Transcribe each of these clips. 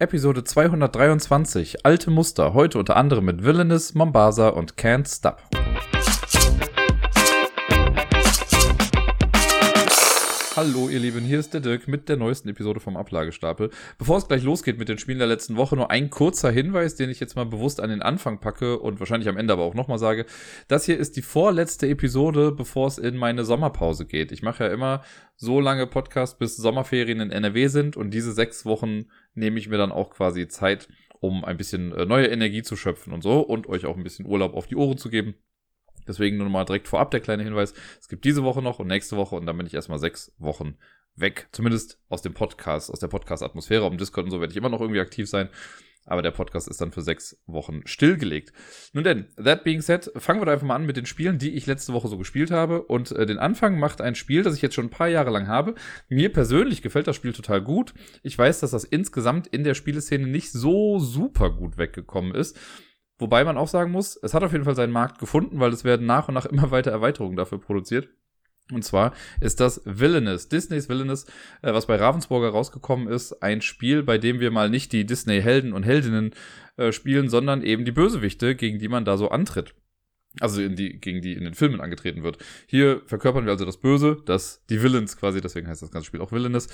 Episode 223, alte Muster, heute unter anderem mit Villainous, Mombasa und Can't Stop. Hallo ihr Lieben, hier ist der Dirk mit der neuesten Episode vom Ablagestapel. Bevor es gleich losgeht mit den Spielen der letzten Woche, nur ein kurzer Hinweis, den ich jetzt mal bewusst an den Anfang packe und wahrscheinlich am Ende aber auch nochmal sage. Das hier ist die vorletzte Episode, bevor es in meine Sommerpause geht. Ich mache ja immer so lange Podcast, bis Sommerferien in NRW sind und diese sechs Wochen nehme ich mir dann auch quasi Zeit, um ein bisschen äh, neue Energie zu schöpfen und so und euch auch ein bisschen Urlaub auf die Ohren zu geben. Deswegen nur mal direkt vorab der kleine Hinweis. Es gibt diese Woche noch und nächste Woche und dann bin ich erstmal sechs Wochen weg. Zumindest aus dem Podcast, aus der Podcast-Atmosphäre. Auf dem Discord und so werde ich immer noch irgendwie aktiv sein. Aber der Podcast ist dann für sechs Wochen stillgelegt. Nun denn, that being said, fangen wir da einfach mal an mit den Spielen, die ich letzte Woche so gespielt habe. Und äh, den Anfang macht ein Spiel, das ich jetzt schon ein paar Jahre lang habe. Mir persönlich gefällt das Spiel total gut. Ich weiß, dass das insgesamt in der Spieleszene nicht so super gut weggekommen ist. Wobei man auch sagen muss, es hat auf jeden Fall seinen Markt gefunden, weil es werden nach und nach immer weiter Erweiterungen dafür produziert. Und zwar ist das Villainous, Disneys Villainous, äh, was bei Ravensburger rausgekommen ist, ein Spiel, bei dem wir mal nicht die Disney-Helden und Heldinnen äh, spielen, sondern eben die Bösewichte, gegen die man da so antritt. Also in die, gegen die in den Filmen angetreten wird. Hier verkörpern wir also das Böse, das, die Villains quasi, deswegen heißt das ganze Spiel auch Villainous.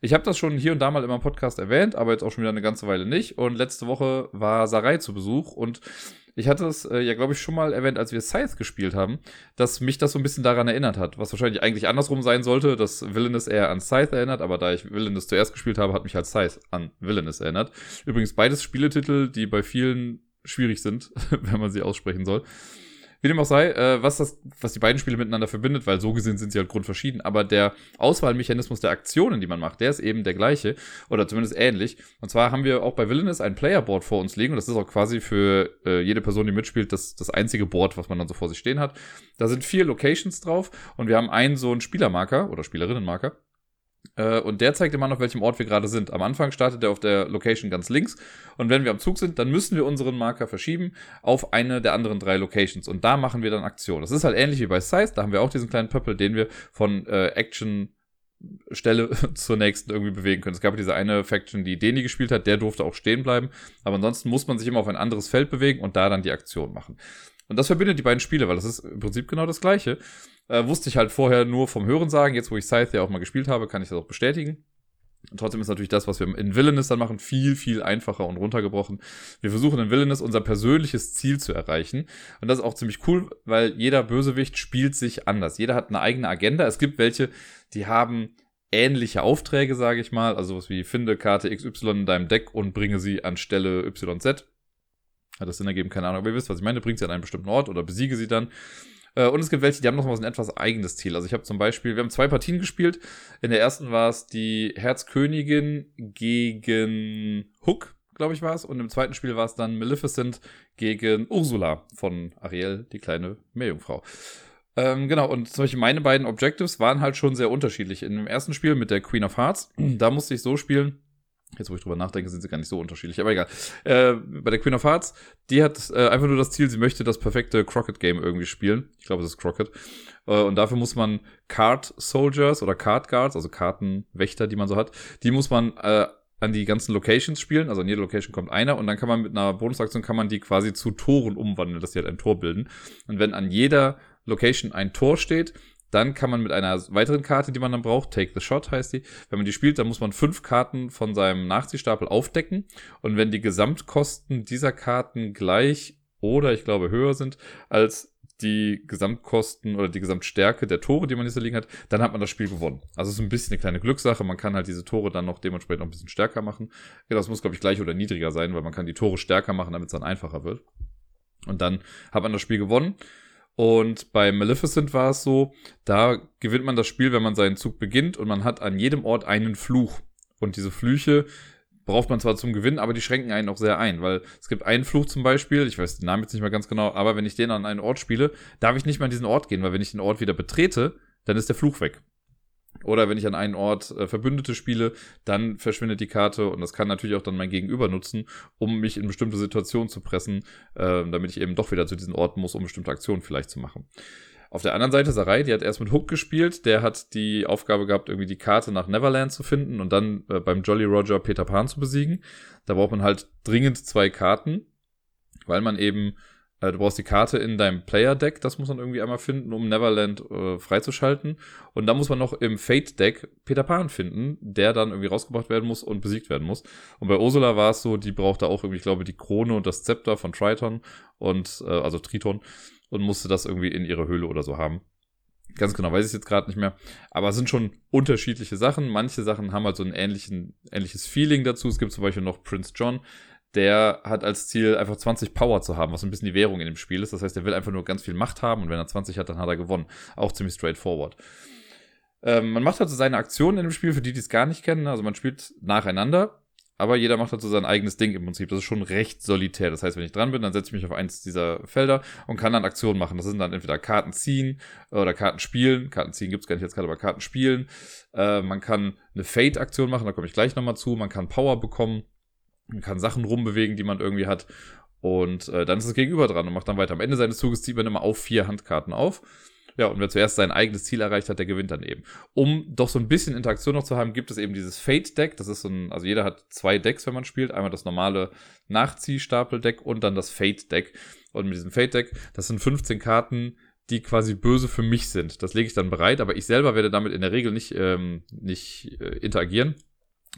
Ich habe das schon hier und da mal in meinem Podcast erwähnt, aber jetzt auch schon wieder eine ganze Weile nicht. Und letzte Woche war Sarai zu Besuch und ich hatte es äh, ja, glaube ich, schon mal erwähnt, als wir Scythe gespielt haben, dass mich das so ein bisschen daran erinnert hat, was wahrscheinlich eigentlich andersrum sein sollte, dass Villainous eher an Scythe erinnert, aber da ich Villainous zuerst gespielt habe, hat mich halt Scythe an Villainous erinnert. Übrigens beides Spieletitel, die bei vielen schwierig sind, wenn man sie aussprechen soll. Wie dem auch sei, äh, was das, was die beiden Spiele miteinander verbindet, weil so gesehen sind sie halt grundverschieden, aber der Auswahlmechanismus der Aktionen, die man macht, der ist eben der gleiche oder zumindest ähnlich. Und zwar haben wir auch bei Villainous ein Playerboard vor uns liegen und das ist auch quasi für äh, jede Person, die mitspielt, das, das einzige Board, was man dann so vor sich stehen hat. Da sind vier Locations drauf und wir haben einen so einen Spielermarker oder Spielerinnenmarker äh, und der zeigt immer auf welchem Ort wir gerade sind. Am Anfang startet er auf der Location ganz links. Und wenn wir am Zug sind, dann müssen wir unseren Marker verschieben auf eine der anderen drei Locations. Und da machen wir dann Aktion. Das ist halt ähnlich wie bei Size. Da haben wir auch diesen kleinen Pöppel, den wir von äh, Action Stelle zur nächsten irgendwie bewegen können. Es gab diese eine Faction, die Deni gespielt hat, der durfte auch stehen bleiben. Aber ansonsten muss man sich immer auf ein anderes Feld bewegen und da dann die Aktion machen. Und das verbindet die beiden Spiele, weil das ist im Prinzip genau das gleiche. Äh, wusste ich halt vorher nur vom Hören sagen. Jetzt, wo ich Scythe ja auch mal gespielt habe, kann ich das auch bestätigen. Und trotzdem ist natürlich das, was wir in Villainous dann machen, viel, viel einfacher und runtergebrochen. Wir versuchen in Villainous unser persönliches Ziel zu erreichen. Und das ist auch ziemlich cool, weil jeder Bösewicht spielt sich anders. Jeder hat eine eigene Agenda. Es gibt welche, die haben ähnliche Aufträge, sage ich mal. Also was wie finde Karte XY in deinem Deck und bringe sie an Stelle YZ. Hat das Sinn ergeben? Keine Ahnung. Aber ihr wisst, was ich meine. Bringt sie an einen bestimmten Ort oder besiege sie dann. Äh, und es gibt welche, die haben noch mal so ein etwas eigenes Ziel. Also ich habe zum Beispiel, wir haben zwei Partien gespielt. In der ersten war es die Herzkönigin gegen Hook, glaube ich war es. Und im zweiten Spiel war es dann Maleficent gegen Ursula von Ariel, die kleine Meerjungfrau. Ähm, genau, und zum Beispiel meine beiden Objectives waren halt schon sehr unterschiedlich. In dem ersten Spiel mit der Queen of Hearts, da musste ich so spielen, Jetzt, wo ich drüber nachdenke, sind sie gar nicht so unterschiedlich, aber egal. Äh, bei der Queen of Hearts, die hat äh, einfach nur das Ziel, sie möchte das perfekte Crockett-Game irgendwie spielen. Ich glaube, es ist Crockett. Äh, und dafür muss man Card Soldiers oder Card Guards, also Kartenwächter, die man so hat, die muss man äh, an die ganzen Locations spielen. Also an jede Location kommt einer und dann kann man mit einer Bonusaktion kann man die quasi zu Toren umwandeln, dass die halt ein Tor bilden. Und wenn an jeder Location ein Tor steht, dann kann man mit einer weiteren Karte, die man dann braucht, Take the Shot heißt die, wenn man die spielt, dann muss man fünf Karten von seinem Nachziehstapel aufdecken. Und wenn die Gesamtkosten dieser Karten gleich oder ich glaube höher sind als die Gesamtkosten oder die Gesamtstärke der Tore, die man so liegen hat, dann hat man das Spiel gewonnen. Also es ist ein bisschen eine kleine Glückssache. Man kann halt diese Tore dann noch dementsprechend noch ein bisschen stärker machen. Ja, das muss, glaube ich, gleich oder niedriger sein, weil man kann die Tore stärker machen, damit es dann einfacher wird. Und dann hat man das Spiel gewonnen. Und bei Maleficent war es so, da gewinnt man das Spiel, wenn man seinen Zug beginnt und man hat an jedem Ort einen Fluch. Und diese Flüche braucht man zwar zum Gewinnen, aber die schränken einen auch sehr ein, weil es gibt einen Fluch zum Beispiel, ich weiß den Namen jetzt nicht mehr ganz genau, aber wenn ich den an einen Ort spiele, darf ich nicht mehr an diesen Ort gehen, weil wenn ich den Ort wieder betrete, dann ist der Fluch weg. Oder wenn ich an einen Ort äh, Verbündete spiele, dann verschwindet die Karte und das kann natürlich auch dann mein Gegenüber nutzen, um mich in bestimmte Situationen zu pressen, äh, damit ich eben doch wieder zu diesen Orten muss, um bestimmte Aktionen vielleicht zu machen. Auf der anderen Seite, Sarai, die hat erst mit Hook gespielt. Der hat die Aufgabe gehabt, irgendwie die Karte nach Neverland zu finden und dann äh, beim Jolly Roger Peter Pan zu besiegen. Da braucht man halt dringend zwei Karten, weil man eben, du brauchst die Karte in deinem Player-Deck, das muss man irgendwie einmal finden, um Neverland äh, freizuschalten. Und dann muss man noch im Fate-Deck Peter Pan finden, der dann irgendwie rausgebracht werden muss und besiegt werden muss. Und bei Ursula war es so, die brauchte auch irgendwie, ich glaube, die Krone und das Zepter von Triton und, äh, also Triton und musste das irgendwie in ihre Höhle oder so haben. Ganz genau weiß ich jetzt gerade nicht mehr. Aber es sind schon unterschiedliche Sachen. Manche Sachen haben halt so ein ähnlichen, ähnliches Feeling dazu. Es gibt zum Beispiel noch Prince John. Der hat als Ziel einfach 20 Power zu haben, was ein bisschen die Währung in dem Spiel ist. Das heißt, er will einfach nur ganz viel Macht haben und wenn er 20 hat, dann hat er gewonnen. Auch ziemlich straightforward. Ähm, man macht halt so seine Aktionen in dem Spiel, für die, die es gar nicht kennen. Also man spielt nacheinander aber jeder macht halt so sein eigenes Ding im Prinzip. Das ist schon recht solitär. Das heißt, wenn ich dran bin, dann setze ich mich auf eins dieser Felder und kann dann Aktionen machen. Das sind dann entweder Karten ziehen oder Karten spielen. Karten ziehen gibt's gar nicht jetzt gerade, aber Karten spielen. Äh, man kann eine Fate-Aktion machen, da komme ich gleich nochmal zu. Man kann Power bekommen. Man kann Sachen rumbewegen, die man irgendwie hat. Und äh, dann ist das Gegenüber dran und macht dann weiter. Am Ende seines Zuges zieht man immer auf vier Handkarten auf. Ja, und wer zuerst sein eigenes Ziel erreicht hat, der gewinnt dann eben. Um doch so ein bisschen Interaktion noch zu haben, gibt es eben dieses Fate-Deck. Das ist so ein, also jeder hat zwei Decks, wenn man spielt. Einmal das normale Nachziehstapel-Deck und dann das Fate-Deck. Und mit diesem Fate-Deck, das sind 15 Karten, die quasi böse für mich sind. Das lege ich dann bereit, aber ich selber werde damit in der Regel nicht, ähm, nicht äh, interagieren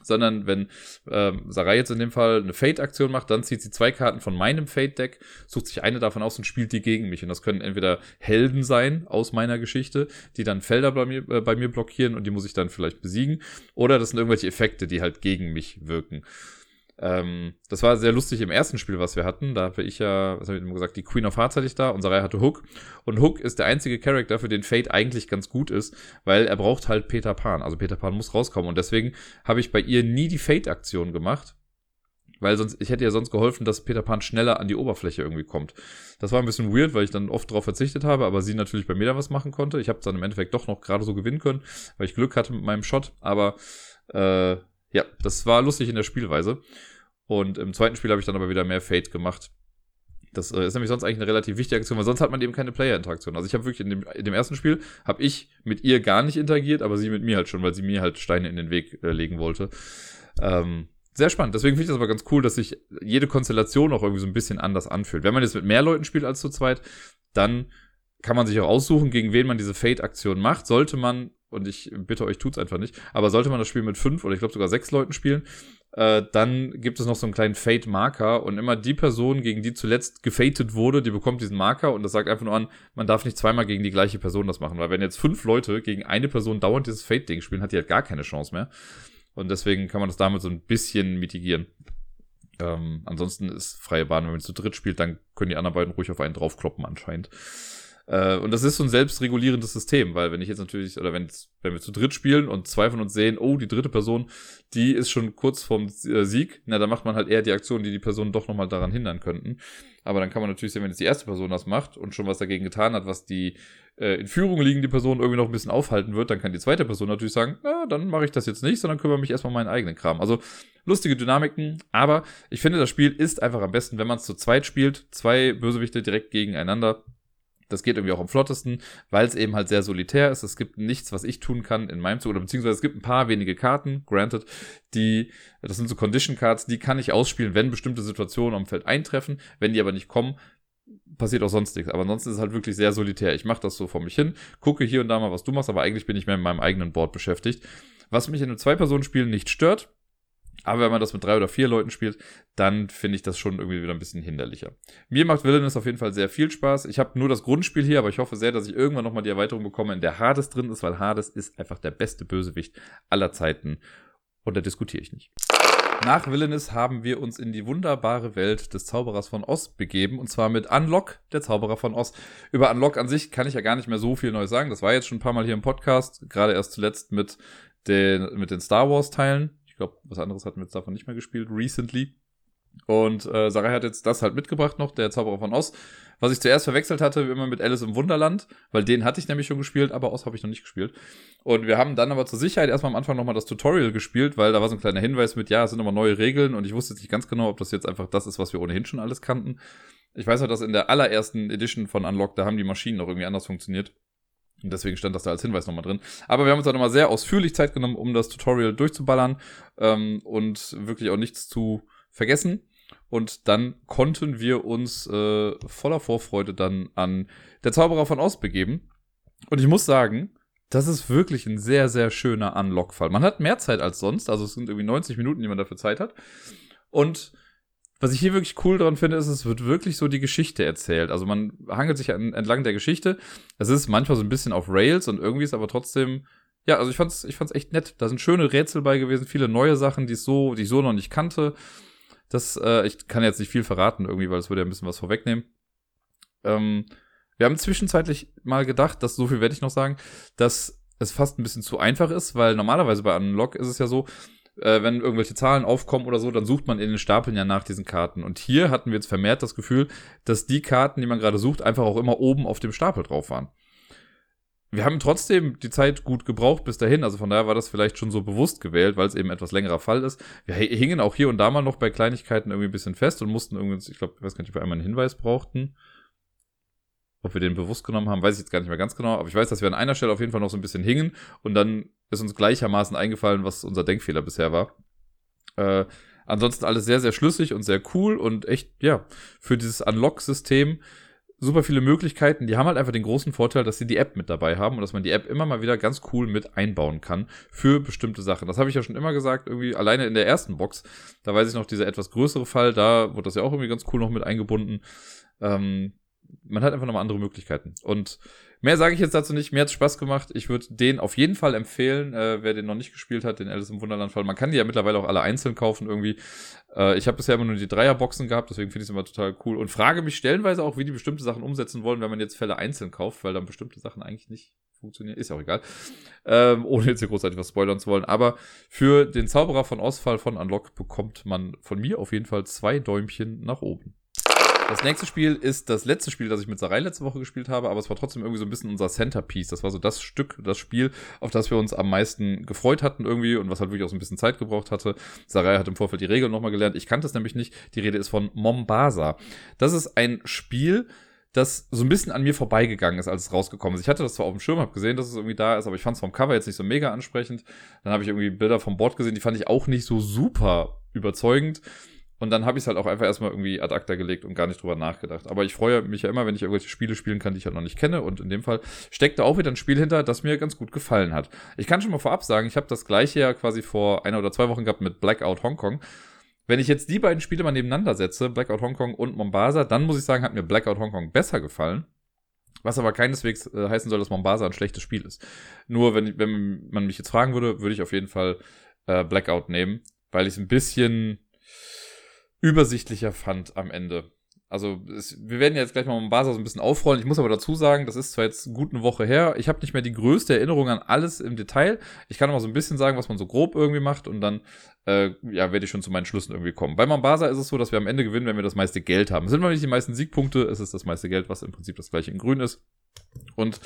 sondern wenn ähm, Sarai jetzt in dem Fall eine Fate-Aktion macht, dann zieht sie zwei Karten von meinem Fate-Deck, sucht sich eine davon aus und spielt die gegen mich. Und das können entweder Helden sein aus meiner Geschichte, die dann Felder bei mir, äh, bei mir blockieren und die muss ich dann vielleicht besiegen, oder das sind irgendwelche Effekte, die halt gegen mich wirken. Ähm, das war sehr lustig im ersten Spiel, was wir hatten. Da habe ich ja, was habe ich immer gesagt, die Queen of Hearts hatte ich da, unsere Reihe hatte Hook. Und Hook ist der einzige Charakter, für den Fate eigentlich ganz gut ist, weil er braucht halt Peter Pan. Also Peter Pan muss rauskommen. Und deswegen habe ich bei ihr nie die Fate-Aktion gemacht. Weil sonst, ich hätte ja sonst geholfen, dass Peter Pan schneller an die Oberfläche irgendwie kommt. Das war ein bisschen weird, weil ich dann oft darauf verzichtet habe, aber sie natürlich bei mir da was machen konnte. Ich habe dann im Endeffekt doch noch gerade so gewinnen können, weil ich Glück hatte mit meinem Shot. Aber äh, ja, das war lustig in der Spielweise. Und im zweiten Spiel habe ich dann aber wieder mehr Fate gemacht. Das äh, ist nämlich sonst eigentlich eine relativ wichtige Aktion, weil sonst hat man eben keine Player-Interaktion. Also ich habe wirklich in dem, in dem ersten Spiel, habe ich mit ihr gar nicht interagiert, aber sie mit mir halt schon, weil sie mir halt Steine in den Weg äh, legen wollte. Ähm, sehr spannend. Deswegen finde ich das aber ganz cool, dass sich jede Konstellation auch irgendwie so ein bisschen anders anfühlt. Wenn man jetzt mit mehr Leuten spielt als zu zweit, dann kann man sich auch aussuchen, gegen wen man diese Fate-Aktion macht. Sollte man, und ich bitte euch, tut's einfach nicht, aber sollte man das Spiel mit fünf oder ich glaube sogar sechs Leuten spielen, äh, dann gibt es noch so einen kleinen Fate-Marker und immer die Person, gegen die zuletzt gefated wurde, die bekommt diesen Marker und das sagt einfach nur an, man darf nicht zweimal gegen die gleiche Person das machen, weil wenn jetzt fünf Leute gegen eine Person dauernd dieses Fate-Ding spielen, hat die halt gar keine Chance mehr. Und deswegen kann man das damit so ein bisschen mitigieren. Ähm, ansonsten ist freie Bahn, wenn man zu dritt spielt, dann können die anderen beiden ruhig auf einen draufkloppen anscheinend. Äh, und das ist so ein selbstregulierendes System, weil wenn ich jetzt natürlich, oder wenn, wenn wir zu dritt spielen und zwei von uns sehen, oh, die dritte Person, die ist schon kurz vorm äh, Sieg, na, dann macht man halt eher die Aktionen, die die Person doch nochmal daran hindern könnten. Aber dann kann man natürlich sehen, wenn jetzt die erste Person das macht und schon was dagegen getan hat, was die äh, in Führung liegende Person irgendwie noch ein bisschen aufhalten wird, dann kann die zweite Person natürlich sagen, na, dann mache ich das jetzt nicht, sondern kümmere mich erstmal um meinen eigenen Kram. Also lustige Dynamiken, aber ich finde, das Spiel ist einfach am besten, wenn man es zu zweit spielt, zwei Bösewichte direkt gegeneinander das geht irgendwie auch am flottesten, weil es eben halt sehr solitär ist. Es gibt nichts, was ich tun kann in meinem Zug, oder beziehungsweise es gibt ein paar wenige Karten, granted, die, das sind so Condition Cards, die kann ich ausspielen, wenn bestimmte Situationen am Feld eintreffen. Wenn die aber nicht kommen, passiert auch sonst nichts. Aber ansonsten ist es halt wirklich sehr solitär. Ich mache das so vor mich hin, gucke hier und da mal, was du machst, aber eigentlich bin ich mehr mit meinem eigenen Board beschäftigt. Was mich in einem Zwei-Personen-Spiel nicht stört, aber wenn man das mit drei oder vier Leuten spielt, dann finde ich das schon irgendwie wieder ein bisschen hinderlicher. Mir macht Villainous auf jeden Fall sehr viel Spaß. Ich habe nur das Grundspiel hier, aber ich hoffe sehr, dass ich irgendwann nochmal die Erweiterung bekomme, in der Hades drin ist, weil Hades ist einfach der beste Bösewicht aller Zeiten. Und da diskutiere ich nicht. Nach Villainous haben wir uns in die wunderbare Welt des Zauberers von Oz begeben und zwar mit Unlock, der Zauberer von Oz. Über Unlock an sich kann ich ja gar nicht mehr so viel Neues sagen. Das war jetzt schon ein paar Mal hier im Podcast, gerade erst zuletzt mit den, mit den Star Wars Teilen glaube, was anderes hatten wir jetzt davon nicht mehr gespielt, recently. Und äh, Sarai hat jetzt das halt mitgebracht noch, der Zauberer von Oz. Was ich zuerst verwechselt hatte, immer mit Alice im Wunderland, weil den hatte ich nämlich schon gespielt, aber Oz habe ich noch nicht gespielt. Und wir haben dann aber zur Sicherheit erstmal am Anfang nochmal das Tutorial gespielt, weil da war so ein kleiner Hinweis mit, ja, es sind nochmal neue Regeln und ich wusste jetzt nicht ganz genau, ob das jetzt einfach das ist, was wir ohnehin schon alles kannten. Ich weiß auch, dass in der allerersten Edition von Unlock, da haben die Maschinen noch irgendwie anders funktioniert. Und deswegen stand das da als Hinweis nochmal drin. Aber wir haben uns auch nochmal sehr ausführlich Zeit genommen, um das Tutorial durchzuballern ähm, und wirklich auch nichts zu vergessen. Und dann konnten wir uns äh, voller Vorfreude dann an der Zauberer von Ost begeben. Und ich muss sagen, das ist wirklich ein sehr, sehr schöner Unlock-Fall. Man hat mehr Zeit als sonst, also es sind irgendwie 90 Minuten, die man dafür Zeit hat. Und was ich hier wirklich cool dran finde, ist, es wird wirklich so die Geschichte erzählt. Also man hangelt sich an, entlang der Geschichte. Es ist manchmal so ein bisschen auf Rails und irgendwie ist aber trotzdem, ja, also ich fand's, ich fand's echt nett. Da sind schöne Rätsel bei gewesen, viele neue Sachen, die ich so, die ich so noch nicht kannte. Das, äh, ich kann jetzt nicht viel verraten irgendwie, weil es würde ja ein bisschen was vorwegnehmen. Ähm, wir haben zwischenzeitlich mal gedacht, dass so viel werde ich noch sagen, dass es fast ein bisschen zu einfach ist, weil normalerweise bei Unlock ist es ja so, äh, wenn irgendwelche Zahlen aufkommen oder so, dann sucht man in den Stapeln ja nach diesen Karten. Und hier hatten wir jetzt vermehrt das Gefühl, dass die Karten, die man gerade sucht, einfach auch immer oben auf dem Stapel drauf waren. Wir haben trotzdem die Zeit gut gebraucht bis dahin, also von daher war das vielleicht schon so bewusst gewählt, weil es eben etwas längerer Fall ist. Wir hingen auch hier und da mal noch bei Kleinigkeiten irgendwie ein bisschen fest und mussten irgendwie, ich glaube, ich weiß gar nicht, ob wir einmal einen Hinweis brauchten. Ob wir den bewusst genommen haben, weiß ich jetzt gar nicht mehr ganz genau. Aber ich weiß, dass wir an einer Stelle auf jeden Fall noch so ein bisschen hingen und dann ist uns gleichermaßen eingefallen, was unser Denkfehler bisher war. Äh, ansonsten alles sehr, sehr schlüssig und sehr cool und echt, ja, für dieses Unlock-System super viele Möglichkeiten. Die haben halt einfach den großen Vorteil, dass sie die App mit dabei haben und dass man die App immer mal wieder ganz cool mit einbauen kann für bestimmte Sachen. Das habe ich ja schon immer gesagt, irgendwie alleine in der ersten Box. Da weiß ich noch, dieser etwas größere Fall, da wurde das ja auch irgendwie ganz cool noch mit eingebunden. Ähm, man hat einfach nochmal andere Möglichkeiten. Und mehr sage ich jetzt dazu nicht. Mir hat Spaß gemacht. Ich würde den auf jeden Fall empfehlen, äh, wer den noch nicht gespielt hat, den Alice im Wunderland-Fall. Man kann die ja mittlerweile auch alle einzeln kaufen irgendwie. Äh, ich habe bisher immer nur die Dreierboxen gehabt, deswegen finde ich es immer total cool. Und frage mich stellenweise auch, wie die bestimmte Sachen umsetzen wollen, wenn man jetzt Fälle einzeln kauft, weil dann bestimmte Sachen eigentlich nicht funktionieren. Ist ja auch egal. Ähm, ohne jetzt hier großartig was spoilern zu wollen. Aber für den Zauberer von Ausfall von Unlock bekommt man von mir auf jeden Fall zwei Däumchen nach oben. Das nächste Spiel ist das letzte Spiel, das ich mit Sarai letzte Woche gespielt habe, aber es war trotzdem irgendwie so ein bisschen unser Centerpiece. Das war so das Stück, das Spiel, auf das wir uns am meisten gefreut hatten irgendwie und was halt wirklich auch so ein bisschen Zeit gebraucht hatte. Sarai hat im Vorfeld die Regeln nochmal gelernt. Ich kannte es nämlich nicht. Die Rede ist von Mombasa. Das ist ein Spiel, das so ein bisschen an mir vorbeigegangen ist, als es rausgekommen ist. Ich hatte das zwar auf dem Schirm, habe gesehen, dass es irgendwie da ist, aber ich fand es vom Cover jetzt nicht so mega ansprechend. Dann habe ich irgendwie Bilder vom Board gesehen, die fand ich auch nicht so super überzeugend. Und dann habe ich es halt auch einfach erstmal irgendwie ad acta gelegt und gar nicht drüber nachgedacht. Aber ich freue mich ja immer, wenn ich irgendwelche Spiele spielen kann, die ich halt noch nicht kenne. Und in dem Fall steckt da auch wieder ein Spiel hinter, das mir ganz gut gefallen hat. Ich kann schon mal vorab sagen, ich habe das gleiche ja quasi vor einer oder zwei Wochen gehabt mit Blackout Hong Kong. Wenn ich jetzt die beiden Spiele mal nebeneinander setze, Blackout Hong Kong und Mombasa, dann muss ich sagen, hat mir Blackout Hong Kong besser gefallen. Was aber keineswegs äh, heißen soll, dass Mombasa ein schlechtes Spiel ist. Nur wenn, wenn man mich jetzt fragen würde, würde ich auf jeden Fall äh, Blackout nehmen, weil ich es ein bisschen übersichtlicher fand am Ende. Also es, wir werden jetzt gleich mal Mombasa so ein bisschen aufrollen. Ich muss aber dazu sagen, das ist zwar jetzt gut eine Woche her. Ich habe nicht mehr die größte Erinnerung an alles im Detail. Ich kann aber so ein bisschen sagen, was man so grob irgendwie macht und dann äh, ja, werde ich schon zu meinen Schlüssen irgendwie kommen. Bei Mombasa ist es so, dass wir am Ende gewinnen, wenn wir das meiste Geld haben. Sind wir nicht die meisten Siegpunkte, es ist das meiste Geld, was im Prinzip das gleiche in grün ist. Und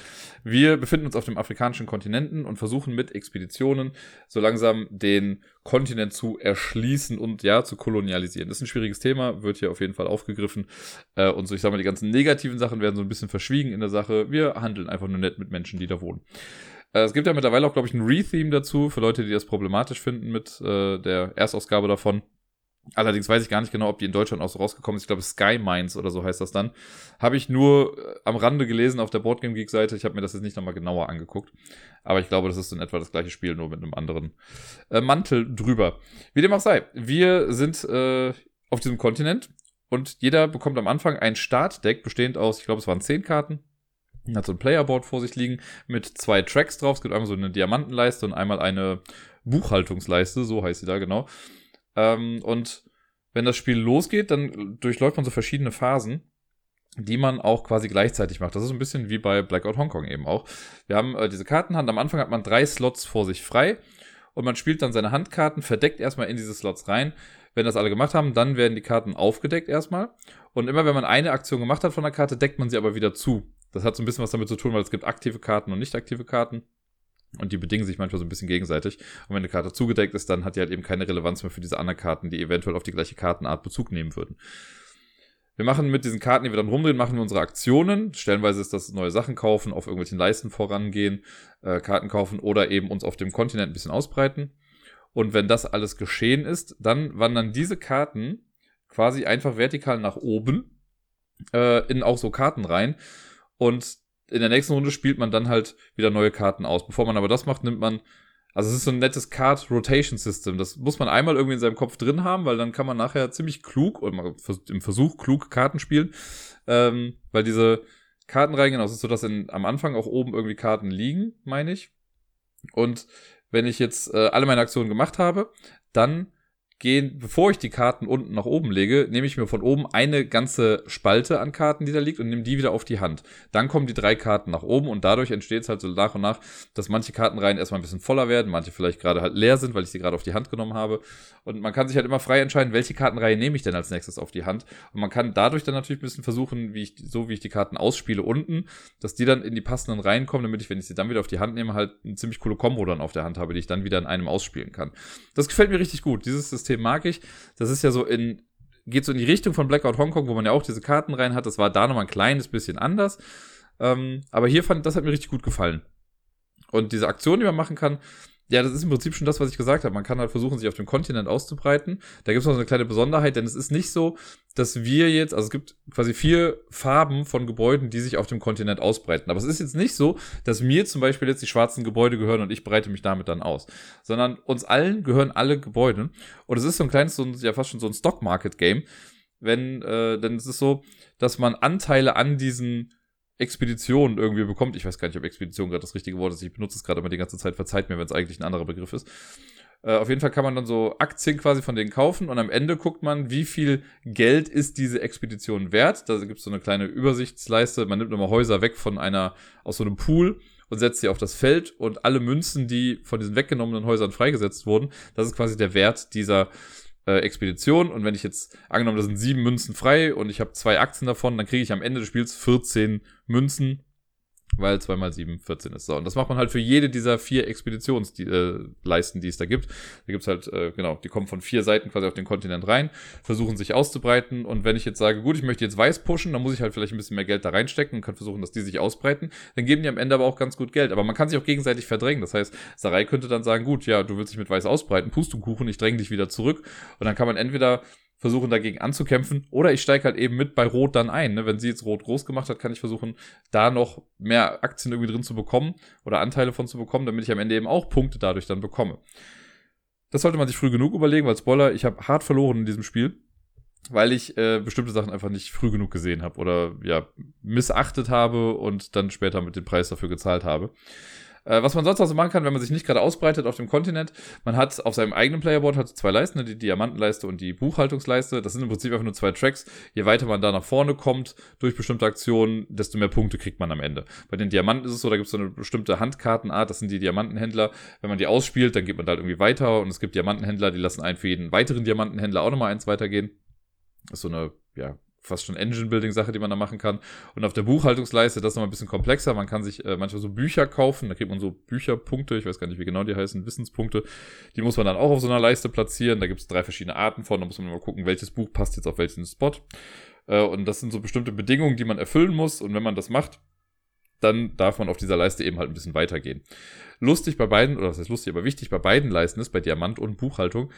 wir befinden uns auf dem afrikanischen Kontinenten und versuchen mit Expeditionen so langsam den Kontinent zu erschließen und ja, zu kolonialisieren. Das ist ein schwieriges Thema, wird hier auf jeden Fall aufgegriffen. Äh, und so, ich sag mal, die ganzen negativen Sachen werden so ein bisschen verschwiegen in der Sache. Wir handeln einfach nur nett mit Menschen, die da wohnen. Äh, es gibt ja mittlerweile auch, glaube ich, ein Re-Theme dazu für Leute, die das problematisch finden mit äh, der Erstausgabe davon. Allerdings weiß ich gar nicht genau, ob die in Deutschland auch so rausgekommen ist. Ich glaube, Sky Mines oder so heißt das dann. Habe ich nur äh, am Rande gelesen auf der Boardgame Geek Seite. Ich habe mir das jetzt nicht nochmal genauer angeguckt. Aber ich glaube, das ist in etwa das gleiche Spiel, nur mit einem anderen äh, Mantel drüber. Wie dem auch sei. Wir sind äh, auf diesem Kontinent und jeder bekommt am Anfang ein Startdeck bestehend aus, ich glaube, es waren zehn Karten. Hat so ein Playerboard vor sich liegen mit zwei Tracks drauf. Es gibt einmal so eine Diamantenleiste und einmal eine Buchhaltungsleiste, so heißt sie da genau. Ähm, und wenn das Spiel losgeht, dann durchläuft man so verschiedene Phasen, die man auch quasi gleichzeitig macht. Das ist ein bisschen wie bei Blackout Hong Kong eben auch. Wir haben äh, diese Kartenhand. Am Anfang hat man drei Slots vor sich frei und man spielt dann seine Handkarten, verdeckt erstmal in diese Slots rein. Wenn das alle gemacht haben, dann werden die Karten aufgedeckt erstmal. Und immer wenn man eine Aktion gemacht hat von der Karte, deckt man sie aber wieder zu. Das hat so ein bisschen was damit zu tun, weil es gibt aktive Karten und nicht aktive Karten. Und die bedingen sich manchmal so ein bisschen gegenseitig. Und wenn eine Karte zugedeckt ist, dann hat die halt eben keine Relevanz mehr für diese anderen Karten, die eventuell auf die gleiche Kartenart Bezug nehmen würden. wir machen mit diesen Karten, die wir dann rumdrehen, machen wir unsere Aktionen. Stellenweise ist das neue Sachen kaufen, auf irgendwelchen Leisten vorangehen, äh, Karten kaufen oder eben uns auf dem Kontinent ein bisschen ausbreiten. Und wenn das alles geschehen ist, dann wandern diese Karten quasi einfach vertikal nach oben äh, in auch so Karten rein. Und in der nächsten Runde spielt man dann halt wieder neue Karten aus. Bevor man aber das macht, nimmt man also es ist so ein nettes Card Rotation System. Das muss man einmal irgendwie in seinem Kopf drin haben, weil dann kann man nachher ziemlich klug oder im Versuch klug Karten spielen, ähm, weil diese Karten reingehen. Also es ist so, dass in, am Anfang auch oben irgendwie Karten liegen, meine ich. Und wenn ich jetzt äh, alle meine Aktionen gemacht habe, dann gehen, bevor ich die Karten unten nach oben lege, nehme ich mir von oben eine ganze Spalte an Karten, die da liegt, und nehme die wieder auf die Hand. Dann kommen die drei Karten nach oben und dadurch entsteht es halt so nach und nach, dass manche Kartenreihen erstmal ein bisschen voller werden, manche vielleicht gerade halt leer sind, weil ich sie gerade auf die Hand genommen habe. Und man kann sich halt immer frei entscheiden, welche Kartenreihe nehme ich denn als nächstes auf die Hand. Und man kann dadurch dann natürlich ein bisschen versuchen, wie ich, so wie ich die Karten ausspiele unten, dass die dann in die passenden Reihen kommen, damit ich, wenn ich sie dann wieder auf die Hand nehme, halt eine ziemlich coole Combo dann auf der Hand habe, die ich dann wieder in einem ausspielen kann. Das gefällt mir richtig gut. Dieses System System mag ich. Das ist ja so in, geht so in die Richtung von Blackout Hongkong, wo man ja auch diese Karten rein hat. Das war da nochmal ein kleines bisschen anders. Ähm, aber hier fand, das hat mir richtig gut gefallen. Und diese Aktion, die man machen kann, ja, das ist im Prinzip schon das, was ich gesagt habe. Man kann halt versuchen, sich auf dem Kontinent auszubreiten. Da gibt es noch so eine kleine Besonderheit, denn es ist nicht so, dass wir jetzt, also es gibt quasi vier Farben von Gebäuden, die sich auf dem Kontinent ausbreiten. Aber es ist jetzt nicht so, dass mir zum Beispiel jetzt die schwarzen Gebäude gehören und ich breite mich damit dann aus. Sondern uns allen gehören alle Gebäude. Und es ist so ein kleines, so ein, ja fast schon so ein Stock-Market-Game. Wenn, äh, denn es ist so, dass man Anteile an diesen Expedition irgendwie bekommt. Ich weiß gar nicht, ob Expedition gerade das richtige Wort ist. Ich benutze es gerade immer die ganze Zeit. Verzeiht mir, wenn es eigentlich ein anderer Begriff ist. Äh, auf jeden Fall kann man dann so Aktien quasi von denen kaufen und am Ende guckt man, wie viel Geld ist diese Expedition wert. Da gibt es so eine kleine Übersichtsleiste. Man nimmt immer Häuser weg von einer, aus so einem Pool und setzt sie auf das Feld und alle Münzen, die von diesen weggenommenen Häusern freigesetzt wurden, das ist quasi der Wert dieser äh, Expedition. Und wenn ich jetzt, angenommen, da sind sieben Münzen frei und ich habe zwei Aktien davon, dann kriege ich am Ende des Spiels 14 Münzen weil 2 mal 7 14 ist. So, und das macht man halt für jede dieser vier Expeditionsleisten, die, äh, die es da gibt. Da gibt's halt, äh, genau, die kommen von vier Seiten quasi auf den Kontinent rein, versuchen sich auszubreiten. Und wenn ich jetzt sage, gut, ich möchte jetzt weiß pushen, dann muss ich halt vielleicht ein bisschen mehr Geld da reinstecken und kann versuchen, dass die sich ausbreiten. Dann geben die am Ende aber auch ganz gut Geld. Aber man kann sich auch gegenseitig verdrängen. Das heißt, Sarai könnte dann sagen, gut, ja, du willst dich mit weiß ausbreiten, Pustekuchen, ich dränge dich wieder zurück. Und dann kann man entweder versuchen dagegen anzukämpfen. Oder ich steige halt eben mit bei Rot dann ein. Ne? Wenn sie jetzt Rot groß gemacht hat, kann ich versuchen, da noch mehr Aktien irgendwie drin zu bekommen oder Anteile von zu bekommen, damit ich am Ende eben auch Punkte dadurch dann bekomme. Das sollte man sich früh genug überlegen, weil Spoiler, ich habe hart verloren in diesem Spiel, weil ich äh, bestimmte Sachen einfach nicht früh genug gesehen habe oder ja missachtet habe und dann später mit dem Preis dafür gezahlt habe. Äh, was man sonst also machen kann, wenn man sich nicht gerade ausbreitet auf dem Kontinent, man hat auf seinem eigenen Playerboard hat zwei Leisten, die Diamantenleiste und die Buchhaltungsleiste. Das sind im Prinzip einfach nur zwei Tracks. Je weiter man da nach vorne kommt durch bestimmte Aktionen, desto mehr Punkte kriegt man am Ende. Bei den Diamanten ist es so, da gibt es so eine bestimmte Handkartenart, das sind die Diamantenhändler. Wenn man die ausspielt, dann geht man da halt irgendwie weiter und es gibt Diamantenhändler, die lassen einen für jeden weiteren Diamantenhändler auch nochmal eins weitergehen. Das ist so eine, ja, fast schon Engine-Building-Sache, die man da machen kann. Und auf der Buchhaltungsleiste, das ist nochmal ein bisschen komplexer. Man kann sich äh, manchmal so Bücher kaufen. Da kriegt man so Bücherpunkte, ich weiß gar nicht, wie genau die heißen, Wissenspunkte. Die muss man dann auch auf so einer Leiste platzieren. Da gibt es drei verschiedene Arten von. Da muss man mal gucken, welches Buch passt jetzt auf welchen Spot. Äh, und das sind so bestimmte Bedingungen, die man erfüllen muss. Und wenn man das macht, dann darf man auf dieser Leiste eben halt ein bisschen weitergehen. Lustig bei beiden, oder das heißt lustig, aber wichtig bei beiden Leisten ist, bei Diamant und Buchhaltung,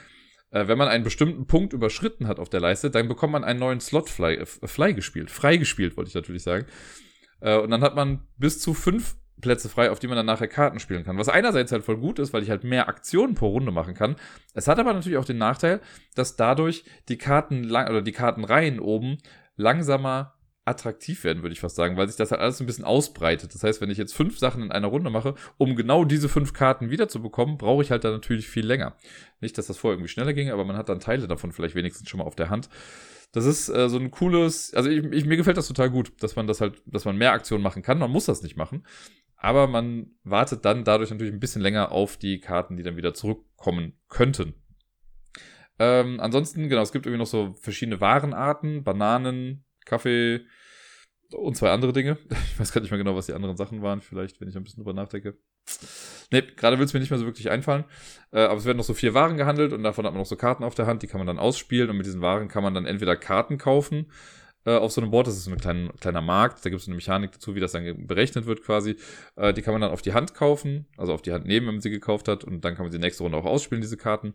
äh, wenn man einen bestimmten Punkt überschritten hat auf der Leiste, dann bekommt man einen neuen Slot fly, äh, fly gespielt. Freigespielt, wollte ich natürlich sagen. Äh, und dann hat man bis zu fünf Plätze frei, auf die man dann nachher Karten spielen kann. Was einerseits halt voll gut ist, weil ich halt mehr Aktionen pro Runde machen kann. Es hat aber natürlich auch den Nachteil, dass dadurch die Karten lang oder die Kartenreihen oben langsamer attraktiv werden, würde ich fast sagen, weil sich das halt alles ein bisschen ausbreitet. Das heißt, wenn ich jetzt fünf Sachen in einer Runde mache, um genau diese fünf Karten wiederzubekommen, brauche ich halt dann natürlich viel länger. Nicht, dass das vorher irgendwie schneller ging, aber man hat dann Teile davon vielleicht wenigstens schon mal auf der Hand. Das ist äh, so ein cooles, also ich, ich, mir gefällt das total gut, dass man das halt, dass man mehr Aktionen machen kann. Man muss das nicht machen, aber man wartet dann dadurch natürlich ein bisschen länger auf die Karten, die dann wieder zurückkommen könnten. Ähm, ansonsten, genau, es gibt irgendwie noch so verschiedene Warenarten, Bananen, Kaffee, und zwei andere Dinge. Ich weiß gar nicht mehr genau, was die anderen Sachen waren. Vielleicht, wenn ich ein bisschen drüber nachdenke. Ne, gerade will es mir nicht mehr so wirklich einfallen. Äh, aber es werden noch so vier Waren gehandelt und davon hat man noch so Karten auf der Hand, die kann man dann ausspielen und mit diesen Waren kann man dann entweder Karten kaufen äh, auf so einem Board. Das ist so ein kleiner, kleiner Markt. Da gibt es eine Mechanik dazu, wie das dann berechnet wird quasi. Äh, die kann man dann auf die Hand kaufen, also auf die Hand nehmen, wenn man sie gekauft hat. Und dann kann man sie nächste Runde auch ausspielen, diese Karten.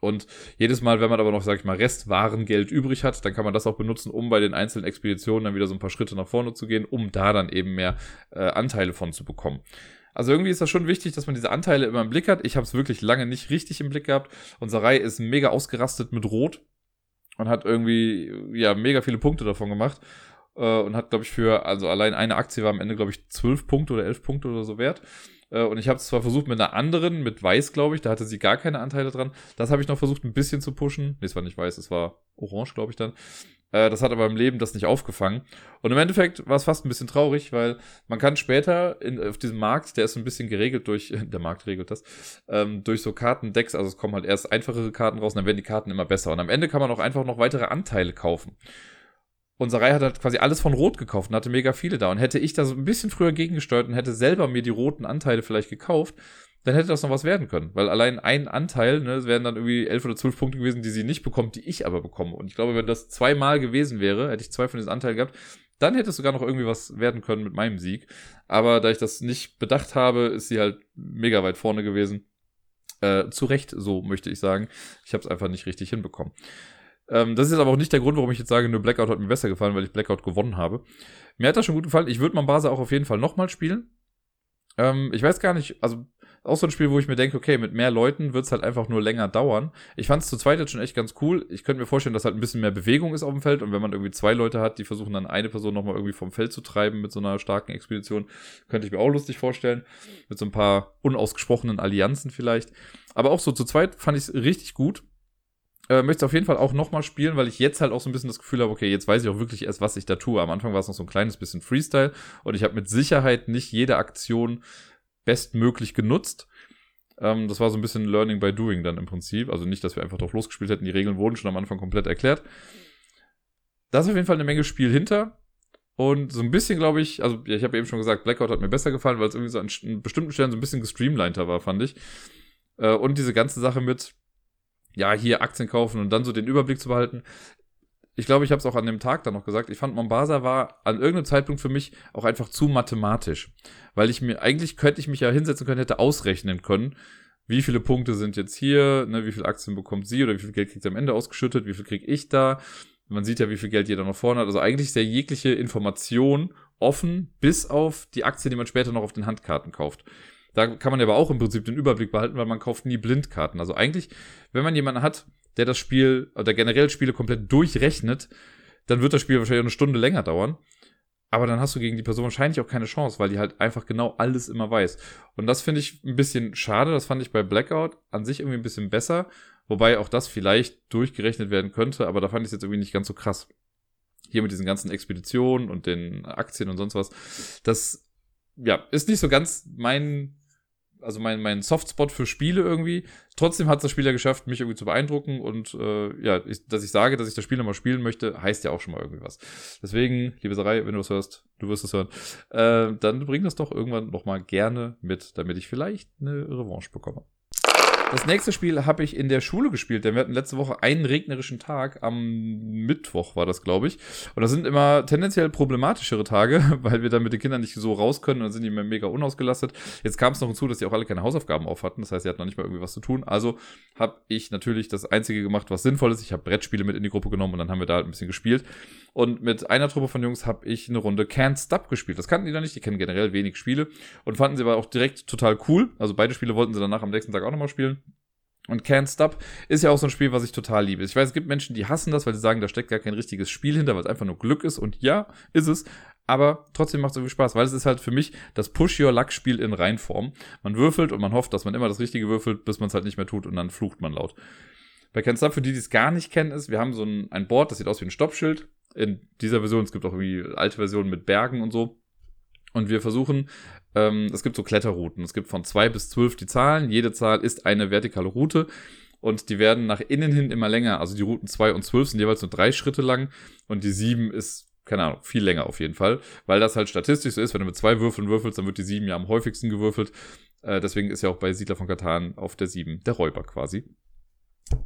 Und jedes Mal, wenn man aber noch, sag ich mal, Restwarengeld übrig hat, dann kann man das auch benutzen, um bei den einzelnen Expeditionen dann wieder so ein paar Schritte nach vorne zu gehen, um da dann eben mehr äh, Anteile von zu bekommen. Also irgendwie ist das schon wichtig, dass man diese Anteile immer im Blick hat. Ich habe es wirklich lange nicht richtig im Blick gehabt. Unser Reihe ist mega ausgerastet mit Rot und hat irgendwie ja mega viele Punkte davon gemacht äh, und hat glaube ich für also allein eine Aktie war am Ende glaube ich zwölf Punkte oder elf Punkte oder so wert. Äh, und ich habe es zwar versucht mit einer anderen, mit Weiß, glaube ich, da hatte sie gar keine Anteile dran. Das habe ich noch versucht, ein bisschen zu pushen. Nee, es war nicht Weiß, es war Orange, glaube ich dann. Äh, das hat aber im Leben das nicht aufgefangen. Und im Endeffekt war es fast ein bisschen traurig, weil man kann später in, auf diesem Markt, der ist so ein bisschen geregelt durch, der Markt regelt das, ähm, durch so Kartendecks, also es kommen halt erst einfachere Karten raus und dann werden die Karten immer besser. Und am Ende kann man auch einfach noch weitere Anteile kaufen unser Reihe hat halt quasi alles von Rot gekauft und hatte mega viele da. Und hätte ich da so ein bisschen früher gegengesteuert und hätte selber mir die roten Anteile vielleicht gekauft, dann hätte das noch was werden können. Weil allein ein Anteil, ne, es wären dann irgendwie elf oder zwölf Punkte gewesen, die sie nicht bekommt, die ich aber bekomme. Und ich glaube, wenn das zweimal gewesen wäre, hätte ich zwei von diesen Anteilen gehabt, dann hätte es sogar noch irgendwie was werden können mit meinem Sieg. Aber da ich das nicht bedacht habe, ist sie halt mega weit vorne gewesen. Äh, zu Recht, so möchte ich sagen. Ich habe es einfach nicht richtig hinbekommen. Ähm, das ist aber auch nicht der Grund, warum ich jetzt sage, nur Blackout hat mir besser gefallen, weil ich Blackout gewonnen habe. Mir hat das schon gut gefallen. Ich würde Mombasa auch auf jeden Fall nochmal spielen. Ähm, ich weiß gar nicht, also auch so ein Spiel, wo ich mir denke, okay, mit mehr Leuten wird es halt einfach nur länger dauern. Ich fand es zu zweit jetzt schon echt ganz cool. Ich könnte mir vorstellen, dass halt ein bisschen mehr Bewegung ist auf dem Feld und wenn man irgendwie zwei Leute hat, die versuchen dann eine Person nochmal irgendwie vom Feld zu treiben mit so einer starken Expedition, könnte ich mir auch lustig vorstellen. Mit so ein paar unausgesprochenen Allianzen vielleicht. Aber auch so zu zweit fand ich es richtig gut. Äh, möchte es auf jeden Fall auch nochmal spielen, weil ich jetzt halt auch so ein bisschen das Gefühl habe, okay, jetzt weiß ich auch wirklich erst, was ich da tue. Am Anfang war es noch so ein kleines bisschen Freestyle und ich habe mit Sicherheit nicht jede Aktion bestmöglich genutzt. Ähm, das war so ein bisschen Learning by Doing dann im Prinzip. Also nicht, dass wir einfach drauf losgespielt hätten, die Regeln wurden schon am Anfang komplett erklärt. Da ist auf jeden Fall eine Menge Spiel hinter. Und so ein bisschen, glaube ich, also ja, ich habe eben schon gesagt, Blackout hat mir besser gefallen, weil es irgendwie so an, an bestimmten Stellen so ein bisschen gestreamliner war, fand ich. Äh, und diese ganze Sache mit, ja, hier Aktien kaufen und dann so den Überblick zu behalten. Ich glaube, ich habe es auch an dem Tag dann noch gesagt. Ich fand, Mombasa war an irgendeinem Zeitpunkt für mich auch einfach zu mathematisch. Weil ich mir, eigentlich könnte ich mich ja hinsetzen können, hätte ausrechnen können, wie viele Punkte sind jetzt hier, ne, wie viele Aktien bekommt sie oder wie viel Geld kriegt sie am Ende ausgeschüttet, wie viel kriege ich da. Man sieht ja, wie viel Geld jeder noch vorne hat. Also eigentlich ist ja jegliche Information offen, bis auf die Aktie, die man später noch auf den Handkarten kauft. Da kann man aber auch im Prinzip den Überblick behalten, weil man kauft nie Blindkarten. Also eigentlich, wenn man jemanden hat, der das Spiel oder generell Spiele komplett durchrechnet, dann wird das Spiel wahrscheinlich eine Stunde länger dauern. Aber dann hast du gegen die Person wahrscheinlich auch keine Chance, weil die halt einfach genau alles immer weiß. Und das finde ich ein bisschen schade. Das fand ich bei Blackout an sich irgendwie ein bisschen besser. Wobei auch das vielleicht durchgerechnet werden könnte, aber da fand ich es jetzt irgendwie nicht ganz so krass. Hier mit diesen ganzen Expeditionen und den Aktien und sonst was. Das, ja, ist nicht so ganz mein also mein, mein Softspot für Spiele irgendwie. Trotzdem hat das Spiel ja geschafft, mich irgendwie zu beeindrucken und äh, ja, ich, dass ich sage, dass ich das Spiel nochmal spielen möchte, heißt ja auch schon mal irgendwie was. Deswegen, liebe Sarai, wenn du was hörst, du wirst es hören, äh, dann bring das doch irgendwann nochmal gerne mit, damit ich vielleicht eine Revanche bekomme. Das nächste Spiel habe ich in der Schule gespielt, denn wir hatten letzte Woche einen regnerischen Tag. Am Mittwoch war das, glaube ich. Und das sind immer tendenziell problematischere Tage, weil wir dann mit den Kindern nicht so raus können und dann sind die immer mega unausgelastet. Jetzt kam es noch hinzu, dass die auch alle keine Hausaufgaben auf hatten. Das heißt, sie hatten noch nicht mal irgendwie was zu tun. Also habe ich natürlich das Einzige gemacht, was sinnvoll ist. Ich habe Brettspiele mit in die Gruppe genommen und dann haben wir da halt ein bisschen gespielt. Und mit einer Truppe von Jungs habe ich eine Runde Can't Stop gespielt. Das kannten die noch nicht, die kennen generell wenig Spiele und fanden sie aber auch direkt total cool. Also beide Spiele wollten sie danach am nächsten Tag auch nochmal spielen. Und Can't Stop ist ja auch so ein Spiel, was ich total liebe. Ich weiß, es gibt Menschen, die hassen das, weil sie sagen, da steckt gar kein richtiges Spiel hinter, weil es einfach nur Glück ist. Und ja, ist es. Aber trotzdem macht es irgendwie Spaß, weil es ist halt für mich das Push-Your-Luck-Spiel in Reinform. Man würfelt und man hofft, dass man immer das Richtige würfelt, bis man es halt nicht mehr tut und dann flucht man laut. Bei Stop, für die, die es gar nicht kennen, ist, wir haben so ein, ein Board, das sieht aus wie ein Stoppschild. In dieser Version, es gibt auch irgendwie alte Versionen mit Bergen und so. Und wir versuchen, ähm, es gibt so Kletterrouten. Es gibt von zwei bis zwölf die Zahlen. Jede Zahl ist eine vertikale Route. Und die werden nach innen hin immer länger. Also die Routen zwei und zwölf sind jeweils nur drei Schritte lang. Und die sieben ist, keine Ahnung, viel länger auf jeden Fall. Weil das halt statistisch so ist, wenn du mit zwei Würfeln würfelst, dann wird die sieben ja am häufigsten gewürfelt. Äh, deswegen ist ja auch bei Siedler von Katan auf der sieben der Räuber quasi.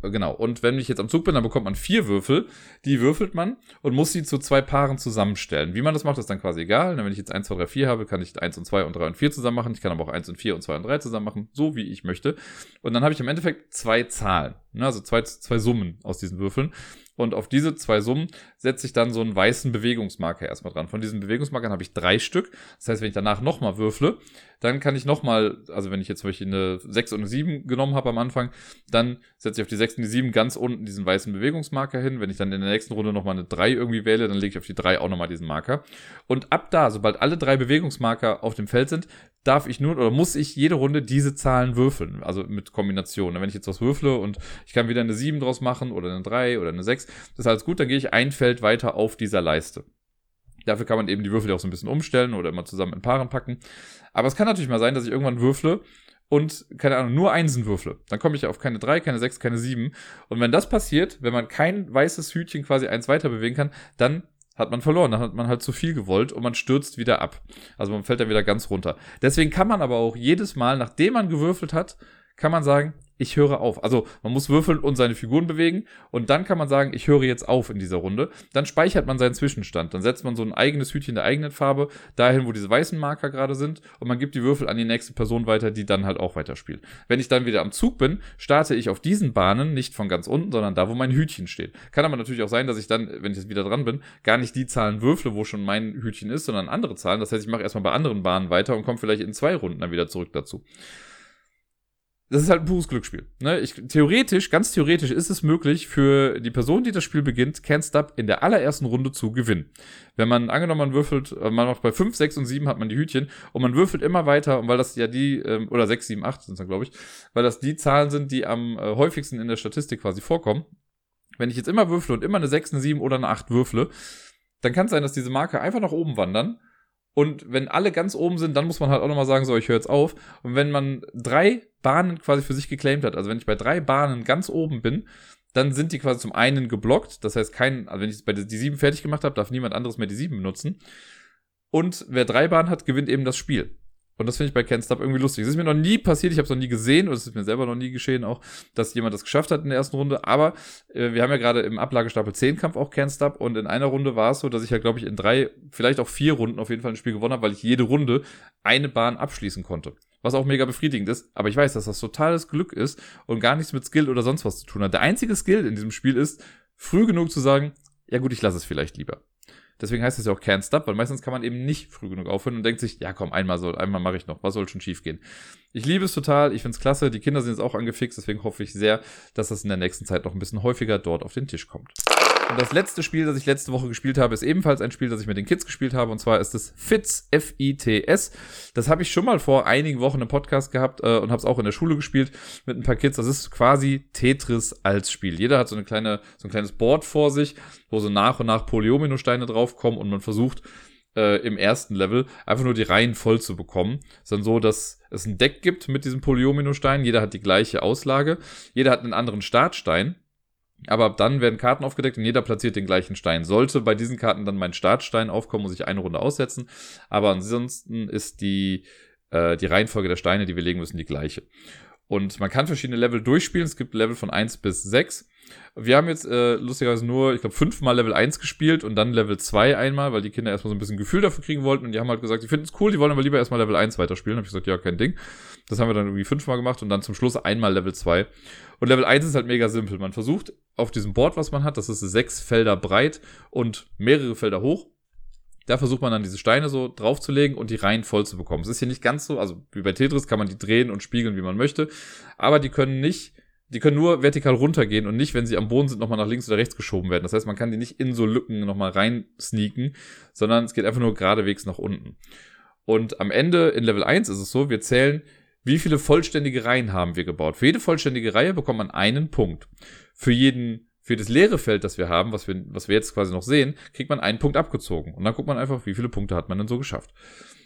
Genau. Und wenn ich jetzt am Zug bin, dann bekommt man vier Würfel. Die würfelt man und muss sie zu zwei Paaren zusammenstellen. Wie man das macht, ist dann quasi egal. Wenn ich jetzt 1, 2, 3, 4 habe, kann ich 1 und 2 und 3 und 4 zusammen machen. Ich kann aber auch 1 und 4 und 2 und 3 zusammen machen, so wie ich möchte. Und dann habe ich im Endeffekt zwei Zahlen. Ne? Also zwei, zwei Summen aus diesen Würfeln. Und auf diese zwei Summen setze ich dann so einen weißen Bewegungsmarker erstmal dran. Von diesen Bewegungsmarkern habe ich drei Stück. Das heißt, wenn ich danach nochmal würfle, dann kann ich nochmal, also wenn ich jetzt zum Beispiel eine 6 und eine 7 genommen habe am Anfang, dann setze ich auf die 6 und die 7 ganz unten diesen weißen Bewegungsmarker hin. Wenn ich dann in der nächsten Runde nochmal eine 3 irgendwie wähle, dann lege ich auf die 3 auch nochmal diesen Marker. Und ab da, sobald alle drei Bewegungsmarker auf dem Feld sind, darf ich nur oder muss ich jede Runde diese Zahlen würfeln, also mit Kombinationen. Wenn ich jetzt was würfle und ich kann wieder eine 7 draus machen oder eine 3 oder eine 6, das ist alles gut, dann gehe ich ein Feld weiter auf dieser Leiste. Dafür kann man eben die Würfel auch so ein bisschen umstellen oder immer zusammen in Paaren packen. Aber es kann natürlich mal sein, dass ich irgendwann würfle und, keine Ahnung, nur Einsen würfle. Dann komme ich auf keine 3, keine 6, keine 7. Und wenn das passiert, wenn man kein weißes Hütchen quasi eins weiter bewegen kann, dann hat man verloren. Dann hat man halt zu viel gewollt und man stürzt wieder ab. Also man fällt dann wieder ganz runter. Deswegen kann man aber auch jedes Mal, nachdem man gewürfelt hat, kann man sagen, ich höre auf. Also man muss würfeln und seine Figuren bewegen und dann kann man sagen, ich höre jetzt auf in dieser Runde. Dann speichert man seinen Zwischenstand. Dann setzt man so ein eigenes Hütchen der eigenen Farbe dahin, wo diese weißen Marker gerade sind und man gibt die Würfel an die nächste Person weiter, die dann halt auch weiterspielt. Wenn ich dann wieder am Zug bin, starte ich auf diesen Bahnen nicht von ganz unten, sondern da, wo mein Hütchen steht. Kann aber natürlich auch sein, dass ich dann, wenn ich jetzt wieder dran bin, gar nicht die Zahlen würfle, wo schon mein Hütchen ist, sondern andere Zahlen. Das heißt, ich mache erstmal bei anderen Bahnen weiter und komme vielleicht in zwei Runden dann wieder zurück dazu das ist halt ein pures Glücksspiel. Ne? Ich, theoretisch, ganz theoretisch ist es möglich für die Person, die das Spiel beginnt, Can't Stop in der allerersten Runde zu gewinnen. Wenn man angenommen, man würfelt, äh, man macht bei 5, 6 und 7 hat man die Hütchen und man würfelt immer weiter, und weil das ja die, ähm, oder 6, 7, 8 sind es dann, glaube ich, weil das die Zahlen sind, die am äh, häufigsten in der Statistik quasi vorkommen. Wenn ich jetzt immer würfle und immer eine 6, eine 7 oder eine 8 würfle, dann kann es sein, dass diese Marke einfach nach oben wandern und wenn alle ganz oben sind, dann muss man halt auch nochmal sagen, so, ich höre jetzt auf. Und wenn man drei Bahnen quasi für sich geclaimt hat, also wenn ich bei drei Bahnen ganz oben bin, dann sind die quasi zum einen geblockt. Das heißt, kein, also wenn ich bei die sieben fertig gemacht habe, darf niemand anderes mehr die sieben benutzen. Und wer drei Bahnen hat, gewinnt eben das Spiel. Und das finde ich bei Can't Stop irgendwie lustig. Es ist mir noch nie passiert, ich habe es noch nie gesehen, oder es ist mir selber noch nie geschehen auch, dass jemand das geschafft hat in der ersten Runde. Aber äh, wir haben ja gerade im Ablagestapel 10 Kampf auch Can't Stop und in einer Runde war es so, dass ich ja, glaube ich, in drei, vielleicht auch vier Runden auf jeden Fall ein Spiel gewonnen habe, weil ich jede Runde eine Bahn abschließen konnte. Was auch mega befriedigend ist, aber ich weiß, dass das totales Glück ist und gar nichts mit Skill oder sonst was zu tun hat. Der einzige Skill in diesem Spiel ist, früh genug zu sagen, ja gut, ich lasse es vielleicht lieber. Deswegen heißt es ja auch Can't Stop, weil meistens kann man eben nicht früh genug aufhören und denkt sich, ja komm, einmal soll, einmal mache ich noch, was soll schon schief gehen. Ich liebe es total, ich finde es klasse, die Kinder sind jetzt auch angefixt, deswegen hoffe ich sehr, dass das in der nächsten Zeit noch ein bisschen häufiger dort auf den Tisch kommt. Und das letzte Spiel, das ich letzte Woche gespielt habe, ist ebenfalls ein Spiel, das ich mit den Kids gespielt habe. Und zwar ist es Fits, F-I-T-S. Das habe ich schon mal vor einigen Wochen im Podcast gehabt äh, und habe es auch in der Schule gespielt mit ein paar Kids. Das ist quasi Tetris als Spiel. Jeder hat so, eine kleine, so ein kleines Board vor sich, wo so nach und nach Polyomino-Steine draufkommen und man versucht, äh, im ersten Level einfach nur die Reihen voll zu bekommen. Es ist dann so, dass es ein Deck gibt mit diesen Polyomino-Steinen. Jeder hat die gleiche Auslage. Jeder hat einen anderen Startstein. Aber ab dann werden Karten aufgedeckt und jeder platziert den gleichen Stein. Sollte bei diesen Karten dann mein Startstein aufkommen, muss ich eine Runde aussetzen. Aber ansonsten ist die, äh, die Reihenfolge der Steine, die wir legen müssen, die gleiche. Und man kann verschiedene Level durchspielen. Es gibt Level von 1 bis 6. Wir haben jetzt äh, lustigerweise nur, ich glaube, fünfmal Level 1 gespielt und dann Level 2 einmal, weil die Kinder erstmal so ein bisschen Gefühl dafür kriegen wollten und die haben halt gesagt, die finden es cool, die wollen aber lieber erstmal Level 1 weiterspielen. Habe ich gesagt, ja, kein Ding. Das haben wir dann irgendwie fünfmal gemacht und dann zum Schluss einmal Level 2. Und Level 1 ist halt mega simpel. Man versucht auf diesem Board, was man hat, das ist sechs Felder breit und mehrere Felder hoch. Da versucht man dann diese Steine so draufzulegen und die Reihen voll zu bekommen. Es ist hier nicht ganz so, also wie bei Tetris kann man die drehen und spiegeln, wie man möchte, aber die können nicht die können nur vertikal runtergehen und nicht, wenn sie am Boden sind, nochmal nach links oder rechts geschoben werden. Das heißt, man kann die nicht in so Lücken nochmal rein sneaken, sondern es geht einfach nur geradewegs nach unten. Und am Ende in Level 1 ist es so, wir zählen, wie viele vollständige Reihen haben wir gebaut. Für jede vollständige Reihe bekommt man einen Punkt. Für jeden, für das leere Feld, das wir haben, was wir, was wir jetzt quasi noch sehen, kriegt man einen Punkt abgezogen. Und dann guckt man einfach, wie viele Punkte hat man denn so geschafft.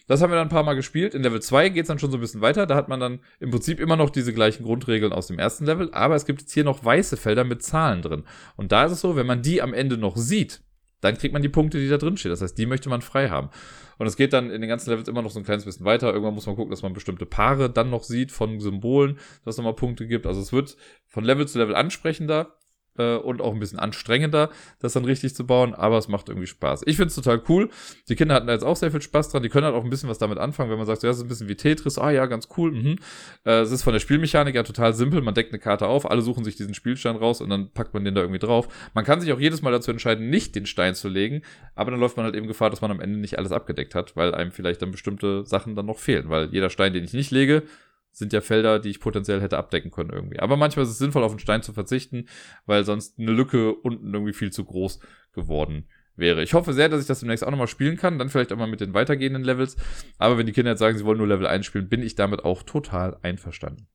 Das haben wir dann ein paar Mal gespielt. In Level 2 geht es dann schon so ein bisschen weiter. Da hat man dann im Prinzip immer noch diese gleichen Grundregeln aus dem ersten Level, aber es gibt jetzt hier noch weiße Felder mit Zahlen drin. Und da ist es so, wenn man die am Ende noch sieht, dann kriegt man die Punkte, die da drin stehen. Das heißt, die möchte man frei haben. Und es geht dann in den ganzen Levels immer noch so ein kleines bisschen weiter. Irgendwann muss man gucken, dass man bestimmte Paare dann noch sieht von Symbolen, dass es nochmal Punkte gibt. Also es wird von Level zu Level ansprechender äh, und auch ein bisschen anstrengender, das dann richtig zu bauen, aber es macht irgendwie Spaß. Ich finde es total cool. Die Kinder hatten da jetzt auch sehr viel Spaß dran. Die können halt auch ein bisschen was damit anfangen, wenn man sagt, ja, es ist ein bisschen wie Tetris. Ah ja, ganz cool. Mhm. Äh, es ist von der Spielmechanik ja total simpel. Man deckt eine Karte auf, alle suchen sich diesen Spielstein raus und dann packt man den da irgendwie drauf. Man kann sich auch jedes Mal dazu entscheiden, nicht den Stein zu legen, aber dann läuft man halt eben Gefahr, dass man am Ende nicht alles abgedeckt hat, weil einem vielleicht dann bestimmte Sachen dann noch fehlen, weil jeder Stein, den ich nicht lege, sind ja Felder, die ich potenziell hätte abdecken können irgendwie. Aber manchmal ist es sinnvoll, auf einen Stein zu verzichten, weil sonst eine Lücke unten irgendwie viel zu groß geworden wäre. Ich hoffe sehr, dass ich das demnächst auch nochmal spielen kann, dann vielleicht auch mal mit den weitergehenden Levels. Aber wenn die Kinder jetzt sagen, sie wollen nur Level 1 spielen, bin ich damit auch total einverstanden.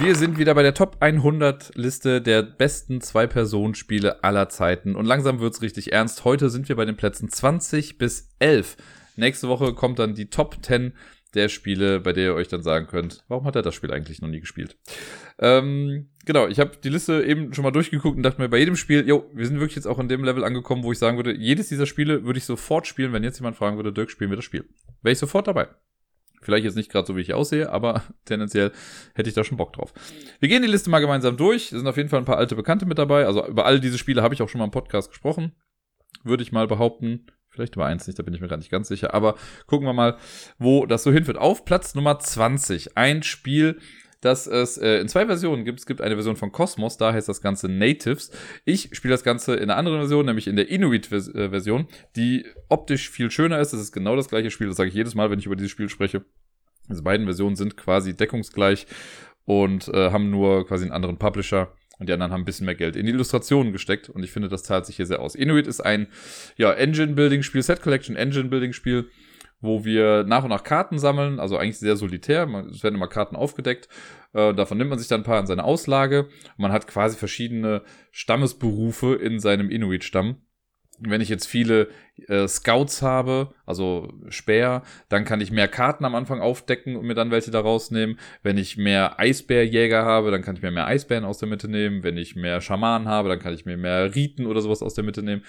Wir sind wieder bei der Top 100 Liste der besten Zwei-Personen-Spiele aller Zeiten. Und langsam wird's richtig ernst. Heute sind wir bei den Plätzen 20 bis 11. Nächste Woche kommt dann die Top 10 der Spiele, bei der ihr euch dann sagen könnt, warum hat er das Spiel eigentlich noch nie gespielt? Ähm, genau, ich habe die Liste eben schon mal durchgeguckt und dachte mir bei jedem Spiel, jo, wir sind wirklich jetzt auch an dem Level angekommen, wo ich sagen würde, jedes dieser Spiele würde ich sofort spielen, wenn jetzt jemand fragen würde, Dirk, spielen wir das Spiel. Wäre ich sofort dabei. Vielleicht jetzt nicht gerade so, wie ich aussehe, aber tendenziell hätte ich da schon Bock drauf. Wir gehen die Liste mal gemeinsam durch. Es sind auf jeden Fall ein paar alte Bekannte mit dabei. Also über all diese Spiele habe ich auch schon mal im Podcast gesprochen. Würde ich mal behaupten. Vielleicht über eins nicht, da bin ich mir gar nicht ganz sicher. Aber gucken wir mal, wo das so hinführt. Auf Platz Nummer 20. Ein Spiel, das es äh, in zwei Versionen gibt. Es gibt eine Version von Cosmos, da heißt das Ganze Natives. Ich spiele das Ganze in einer anderen Version, nämlich in der Inuit-Version, die optisch viel schöner ist. Das ist genau das gleiche Spiel, das sage ich jedes Mal, wenn ich über dieses Spiel spreche. Diese beiden Versionen sind quasi deckungsgleich und äh, haben nur quasi einen anderen Publisher. Und die anderen haben ein bisschen mehr Geld in die Illustrationen gesteckt. Und ich finde, das zahlt sich hier sehr aus. Inuit ist ein ja, Engine-Building-Spiel, Set-Collection Engine-Building-Spiel, wo wir nach und nach Karten sammeln. Also eigentlich sehr solitär. Es werden immer Karten aufgedeckt. Äh, davon nimmt man sich dann ein paar in seine Auslage. Man hat quasi verschiedene Stammesberufe in seinem Inuit-Stamm wenn ich jetzt viele äh, Scouts habe, also Speer, dann kann ich mehr Karten am Anfang aufdecken und mir dann welche da rausnehmen. Wenn ich mehr Eisbärjäger habe, dann kann ich mir mehr Eisbären aus der Mitte nehmen. Wenn ich mehr Schamanen habe, dann kann ich mir mehr Riten oder sowas aus der Mitte nehmen.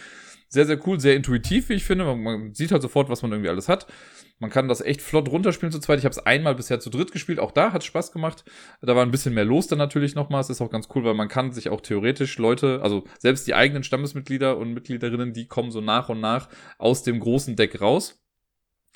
Sehr, sehr cool, sehr intuitiv, wie ich finde. Man, man sieht halt sofort, was man irgendwie alles hat. Man kann das echt flott runterspielen zu zweit. Ich habe es einmal bisher zu dritt gespielt. Auch da hat Spaß gemacht. Da war ein bisschen mehr los dann natürlich nochmal. Es ist auch ganz cool, weil man kann sich auch theoretisch Leute, also selbst die eigenen Stammesmitglieder und Mitgliederinnen, die kommen so nach und nach aus dem großen Deck raus.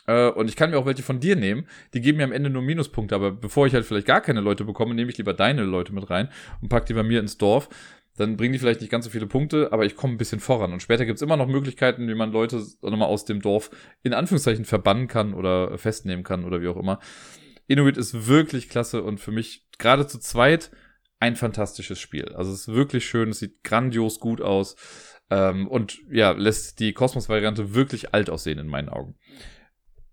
Äh, und ich kann mir auch welche von dir nehmen. Die geben mir am Ende nur Minuspunkte. Aber bevor ich halt vielleicht gar keine Leute bekomme, nehme ich lieber deine Leute mit rein und pack die bei mir ins Dorf dann bringen die vielleicht nicht ganz so viele Punkte, aber ich komme ein bisschen voran. Und später gibt's immer noch Möglichkeiten, wie man Leute nochmal aus dem Dorf in Anführungszeichen verbannen kann oder festnehmen kann oder wie auch immer. Inuit ist wirklich klasse und für mich gerade zu zweit ein fantastisches Spiel. Also es ist wirklich schön, es sieht grandios gut aus ähm, und ja, lässt die Kosmos-Variante wirklich alt aussehen in meinen Augen.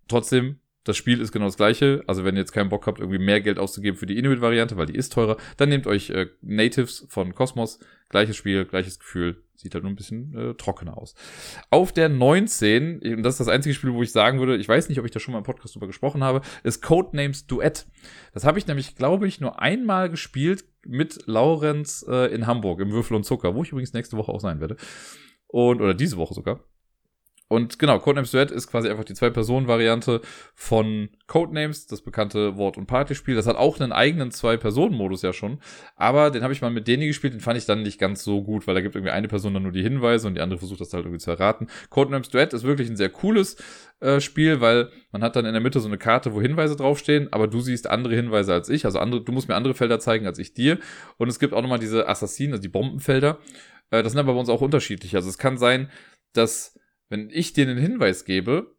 Trotzdem das Spiel ist genau das gleiche. Also wenn ihr jetzt keinen Bock habt, irgendwie mehr Geld auszugeben für die Inuit-Variante, weil die ist teurer, dann nehmt euch äh, Natives von Cosmos. Gleiches Spiel, gleiches Gefühl. Sieht halt nur ein bisschen äh, trockener aus. Auf der 19, und das ist das einzige Spiel, wo ich sagen würde, ich weiß nicht, ob ich da schon mal im Podcast drüber gesprochen habe, ist Codenames Duett. Das habe ich nämlich, glaube ich, nur einmal gespielt mit Laurenz äh, in Hamburg im Würfel und Zucker, wo ich übrigens nächste Woche auch sein werde. Und, oder diese Woche sogar. Und genau, Codenames Duet ist quasi einfach die Zwei-Personen-Variante von Codenames, das bekannte Wort- und Partyspiel. Das hat auch einen eigenen Zwei-Personen-Modus ja schon. Aber den habe ich mal mit Deni gespielt, den fand ich dann nicht ganz so gut, weil da gibt irgendwie eine Person dann nur die Hinweise und die andere versucht das halt irgendwie zu erraten. Codenames Duet ist wirklich ein sehr cooles äh, Spiel, weil man hat dann in der Mitte so eine Karte, wo Hinweise draufstehen, aber du siehst andere Hinweise als ich. Also andere, du musst mir andere Felder zeigen als ich dir. Und es gibt auch nochmal diese Assassinen, also die Bombenfelder. Äh, das sind aber bei uns auch unterschiedlich. Also es kann sein, dass wenn ich dir einen Hinweis gebe,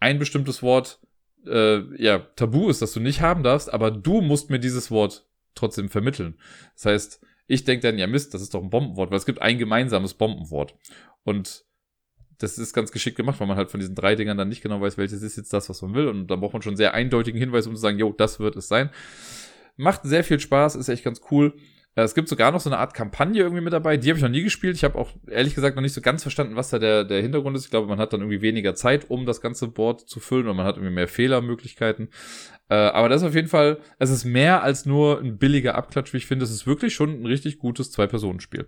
ein bestimmtes Wort äh, ja tabu ist, das du nicht haben darfst, aber du musst mir dieses Wort trotzdem vermitteln. Das heißt, ich denke dann, ja Mist, das ist doch ein Bombenwort, weil es gibt ein gemeinsames Bombenwort. Und das ist ganz geschickt gemacht, weil man halt von diesen drei Dingern dann nicht genau weiß, welches ist jetzt das, was man will. Und da braucht man schon sehr eindeutigen Hinweis, um zu sagen, jo, das wird es sein. Macht sehr viel Spaß, ist echt ganz cool. Es gibt sogar noch so eine Art Kampagne irgendwie mit dabei. Die habe ich noch nie gespielt. Ich habe auch ehrlich gesagt noch nicht so ganz verstanden, was da der, der Hintergrund ist. Ich glaube, man hat dann irgendwie weniger Zeit, um das ganze Board zu füllen und man hat irgendwie mehr Fehlermöglichkeiten. Äh, aber das ist auf jeden Fall, es ist mehr als nur ein billiger Abklatsch, wie ich finde. Es ist wirklich schon ein richtig gutes Zwei-Personen-Spiel.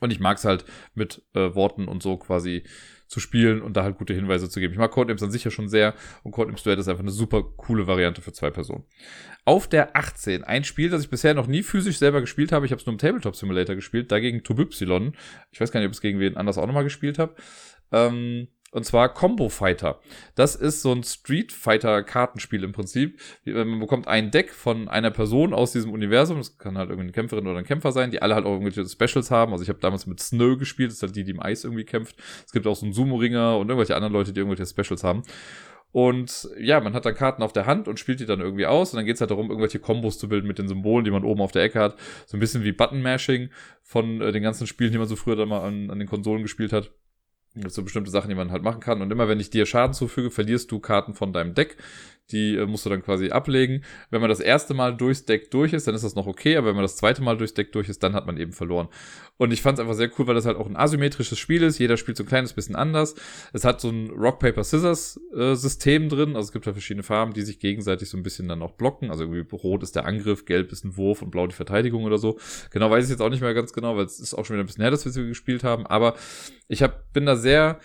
Und ich mag es halt mit äh, Worten und so quasi zu spielen und da halt gute Hinweise zu geben. Ich mag Codenames an sich ja schon sehr und Codenames Duett ist einfach eine super coole Variante für zwei Personen. Auf der 18, ein Spiel, das ich bisher noch nie physisch selber gespielt habe. Ich habe es nur im Tabletop Simulator gespielt, dagegen Tubypsilon. Ich weiß gar nicht, ob ich es gegen wen anders auch nochmal gespielt habe. Ähm, und zwar Combo Fighter. Das ist so ein Street Fighter Kartenspiel im Prinzip. Man bekommt ein Deck von einer Person aus diesem Universum. Das kann halt irgendwie eine Kämpferin oder ein Kämpfer sein, die alle halt auch irgendwelche Specials haben. Also ich habe damals mit Snow gespielt. Das ist halt die, die im Eis irgendwie kämpft. Es gibt auch so einen Sumo-Ringer und irgendwelche anderen Leute, die irgendwelche Specials haben. Und ja, man hat dann Karten auf der Hand und spielt die dann irgendwie aus. Und dann geht es halt darum, irgendwelche Kombos zu bilden mit den Symbolen, die man oben auf der Ecke hat. So ein bisschen wie Button-Mashing von äh, den ganzen Spielen, die man so früher dann mal an, an den Konsolen gespielt hat. Das so bestimmte Sachen, die man halt machen kann. Und immer wenn ich dir Schaden zufüge, verlierst du Karten von deinem Deck. Die äh, musst du dann quasi ablegen. Wenn man das erste Mal durchs Deck durch ist, dann ist das noch okay, aber wenn man das zweite Mal durchs Deck durch ist, dann hat man eben verloren. Und ich fand es einfach sehr cool, weil das halt auch ein asymmetrisches Spiel ist. Jeder spielt so ein kleines bisschen anders. Es hat so ein Rock, Paper, Scissors äh, System drin. Also es gibt da verschiedene Farben, die sich gegenseitig so ein bisschen dann auch blocken. Also irgendwie rot ist der Angriff, gelb ist ein Wurf und blau die Verteidigung oder so. Genau weiß ich jetzt auch nicht mehr ganz genau, weil es ist auch schon wieder ein bisschen her, dass wir sie gespielt haben. Aber ich hab, bin da sehr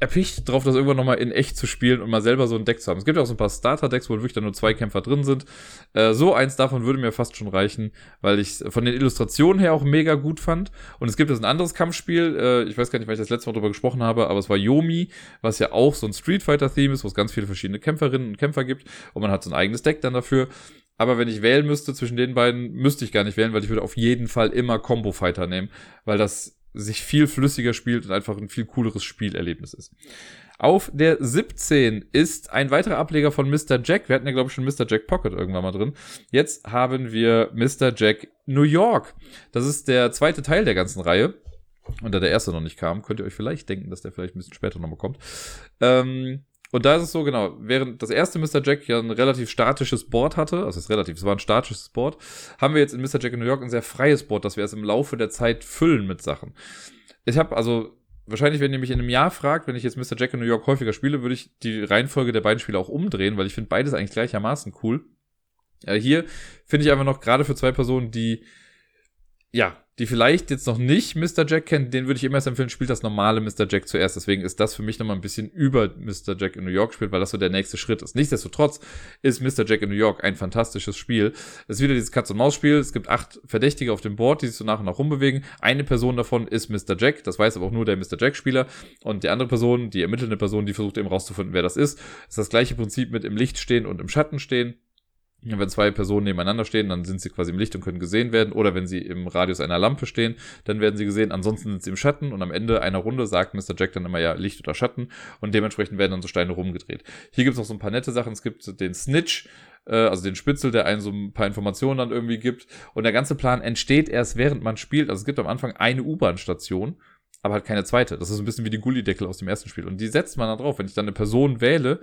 erpicht drauf, das irgendwann nochmal in echt zu spielen und mal selber so ein Deck zu haben. Es gibt auch so ein paar Starter-Decks, wo wirklich dann nur zwei Kämpfer drin sind. Äh, so eins davon würde mir fast schon reichen, weil ich von den Illustrationen her auch mega gut fand. Und es gibt jetzt ein anderes Kampfspiel, äh, ich weiß gar nicht, weil ich das letzte Mal drüber gesprochen habe, aber es war Yomi, was ja auch so ein Street Fighter-Theme ist, wo es ganz viele verschiedene Kämpferinnen und Kämpfer gibt und man hat so ein eigenes Deck dann dafür. Aber wenn ich wählen müsste zwischen den beiden, müsste ich gar nicht wählen, weil ich würde auf jeden Fall immer Combo Fighter nehmen, weil das sich viel flüssiger spielt und einfach ein viel cooleres Spielerlebnis ist. Auf der 17 ist ein weiterer Ableger von Mr. Jack. Wir hatten ja, glaube ich, schon Mr. Jack Pocket irgendwann mal drin. Jetzt haben wir Mr. Jack New York. Das ist der zweite Teil der ganzen Reihe. Und da der erste noch nicht kam, könnt ihr euch vielleicht denken, dass der vielleicht ein bisschen später nochmal kommt. Ähm, und da ist es so, genau, während das erste Mr. Jack ja ein relativ statisches Board hatte, also es ist relativ, es war ein statisches Board, haben wir jetzt in Mr. Jack in New York ein sehr freies Board, das wir erst im Laufe der Zeit füllen mit Sachen. Ich habe also, wahrscheinlich, wenn ihr mich in einem Jahr fragt, wenn ich jetzt Mr. Jack in New York häufiger spiele, würde ich die Reihenfolge der beiden Spiele auch umdrehen, weil ich finde beides eigentlich gleichermaßen cool. Ja, hier finde ich einfach noch gerade für zwei Personen, die ja, die vielleicht jetzt noch nicht Mr. Jack kennen, den würde ich immer erst empfehlen, spielt das normale Mr. Jack zuerst. Deswegen ist das für mich nochmal ein bisschen über Mr. Jack in New York spielt, weil das so der nächste Schritt ist. Nichtsdestotrotz ist Mr. Jack in New York ein fantastisches Spiel. Es ist wieder dieses Katz-und-Maus-Spiel. Es gibt acht Verdächtige auf dem Board, die sich so nach und nach rumbewegen. Eine Person davon ist Mr. Jack. Das weiß aber auch nur der Mr. Jack-Spieler. Und die andere Person, die ermittelnde Person, die versucht eben rauszufinden, wer das ist. Das ist das gleiche Prinzip mit im Licht stehen und im Schatten stehen wenn zwei Personen nebeneinander stehen, dann sind sie quasi im Licht und können gesehen werden. Oder wenn sie im Radius einer Lampe stehen, dann werden sie gesehen. Ansonsten sind sie im Schatten und am Ende einer Runde sagt Mr. Jack dann immer ja Licht oder Schatten und dementsprechend werden dann so Steine rumgedreht. Hier gibt es noch so ein paar nette Sachen. Es gibt den Snitch, äh, also den Spitzel, der einen so ein paar Informationen dann irgendwie gibt. Und der ganze Plan entsteht erst während man spielt. Also es gibt am Anfang eine U-Bahn-Station aber halt keine zweite. Das ist ein bisschen wie die Gullideckel aus dem ersten Spiel. Und die setzt man da drauf. Wenn ich dann eine Person wähle,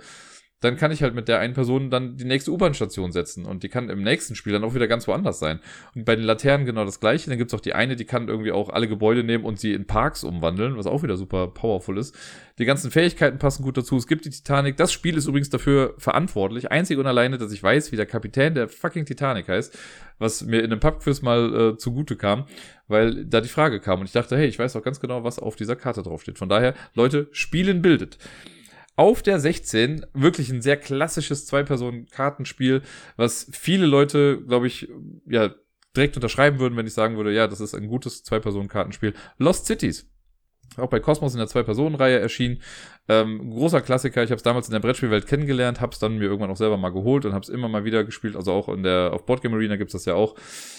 dann kann ich halt mit der einen Person dann die nächste U-Bahn-Station setzen und die kann im nächsten Spiel dann auch wieder ganz woanders sein. Und bei den Laternen genau das gleiche. Dann gibt's auch die eine, die kann irgendwie auch alle Gebäude nehmen und sie in Parks umwandeln, was auch wieder super powerful ist. Die ganzen Fähigkeiten passen gut dazu. Es gibt die Titanic. Das Spiel ist übrigens dafür verantwortlich, einzig und alleine, dass ich weiß, wie der Kapitän der fucking Titanic heißt, was mir in einem Pubquiz mal äh, zugute kam, weil da die Frage kam und ich dachte, hey, ich weiß auch ganz genau, was auf dieser Karte draufsteht. Von daher, Leute, Spielen bildet. Auf der 16 wirklich ein sehr klassisches Zwei-Personen-Kartenspiel, was viele Leute, glaube ich, ja, direkt unterschreiben würden, wenn ich sagen würde, ja, das ist ein gutes Zwei-Personen-Kartenspiel. Lost Cities. Auch bei Cosmos in der Zwei-Personen-Reihe erschienen. Ähm, großer Klassiker. Ich habe es damals in der Brettspielwelt kennengelernt, habe es dann mir irgendwann auch selber mal geholt und habe es immer mal wieder gespielt. Also auch in der auf Boardgame Arena gibt's das ja auch.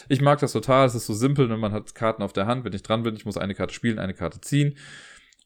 Ich mag das total. Es ist so simpel, wenn man hat Karten auf der Hand. Wenn ich dran bin, ich muss eine Karte spielen, eine Karte ziehen.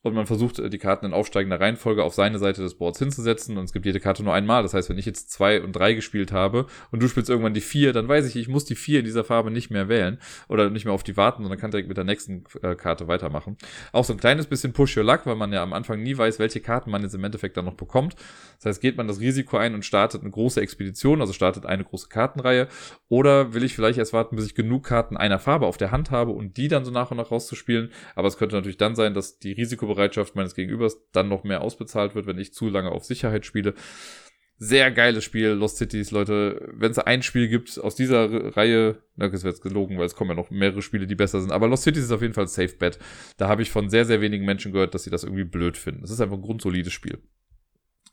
Und man versucht, äh, die Karten in aufsteigender Reihenfolge auf seine Seite des Boards hinzusetzen und es gibt jede Karte nur einmal. Das heißt, wenn ich jetzt zwei und drei gespielt habe und du spielst irgendwann die vier, dann weiß ich, ich muss die vier in dieser Farbe nicht mehr wählen oder nicht mehr auf die warten, sondern kann direkt mit der nächsten äh, Karte weitermachen. Auch so ein kleines bisschen Push Your Luck, weil man ja am Anfang nie weiß, welche Karten man jetzt im Endeffekt dann noch bekommt. Das heißt, geht man das Risiko ein und startet eine große Expedition, also startet eine große Kartenreihe oder will ich vielleicht erst warten, bis ich genug Karten einer Farbe auf der Hand habe und die dann so nach und nach rauszuspielen. Aber es könnte natürlich dann sein, dass die Risikobereitschaft meines Gegenübers dann noch mehr ausbezahlt wird, wenn ich zu lange auf Sicherheit spiele. Sehr geiles Spiel, Lost Cities, Leute. Wenn es ein Spiel gibt aus dieser Reihe, na, das wird jetzt gelogen, weil es kommen ja noch mehrere Spiele, die besser sind. Aber Lost Cities ist auf jeden Fall ein Safe Bet. Da habe ich von sehr, sehr wenigen Menschen gehört, dass sie das irgendwie blöd finden. Es ist einfach ein grundsolides Spiel.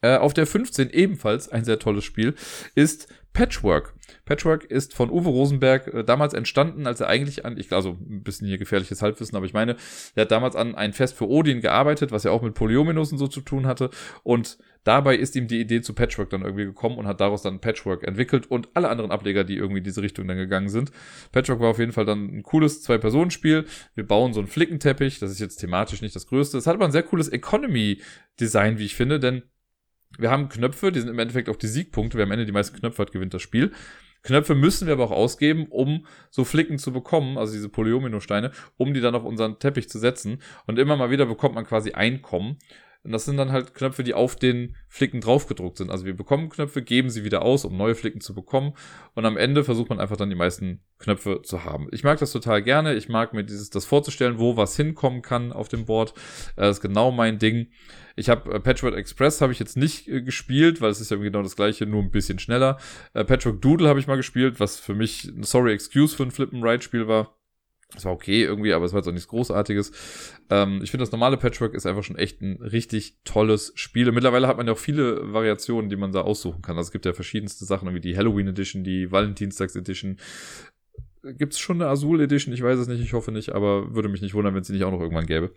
Äh, auf der 15 ebenfalls ein sehr tolles Spiel ist Patchwork. Patchwork ist von Uwe Rosenberg äh, damals entstanden, als er eigentlich an, ich also ein bisschen hier gefährliches Halbwissen, aber ich meine, er hat damals an ein Fest für Odin gearbeitet, was ja auch mit Polyominosen so zu tun hatte und dabei ist ihm die Idee zu Patchwork dann irgendwie gekommen und hat daraus dann Patchwork entwickelt und alle anderen Ableger, die irgendwie in diese Richtung dann gegangen sind. Patchwork war auf jeden Fall dann ein cooles Zwei-Personen-Spiel. Wir bauen so einen Flickenteppich, das ist jetzt thematisch nicht das Größte. Es hat aber ein sehr cooles Economy-Design, wie ich finde, denn wir haben Knöpfe, die sind im Endeffekt auch die Siegpunkte. Wer am Ende die meisten Knöpfe hat, gewinnt das Spiel. Knöpfe müssen wir aber auch ausgeben, um so Flicken zu bekommen, also diese Polyomino-Steine, um die dann auf unseren Teppich zu setzen. Und immer mal wieder bekommt man quasi Einkommen. Und das sind dann halt Knöpfe, die auf den Flicken draufgedruckt sind. Also wir bekommen Knöpfe, geben sie wieder aus, um neue Flicken zu bekommen. Und am Ende versucht man einfach dann die meisten Knöpfe zu haben. Ich mag das total gerne. Ich mag mir dieses, das vorzustellen, wo was hinkommen kann auf dem Board. Das ist genau mein Ding. Ich habe äh, Patchwork Express habe ich jetzt nicht äh, gespielt, weil es ist ja genau das gleiche, nur ein bisschen schneller. Äh, Patchwork Doodle habe ich mal gespielt, was für mich ein Sorry Excuse für ein Flip and Ride Spiel war. Es war okay irgendwie, aber es war jetzt auch nichts Großartiges. Ähm, ich finde, das normale Patchwork ist einfach schon echt ein richtig tolles Spiel. Und mittlerweile hat man ja auch viele Variationen, die man da aussuchen kann. Also es gibt ja verschiedenste Sachen, wie die Halloween Edition, die Valentinstags Edition, Gibt es schon eine Azul Edition? Ich weiß es nicht, ich hoffe nicht, aber würde mich nicht wundern, wenn es sie nicht auch noch irgendwann gäbe.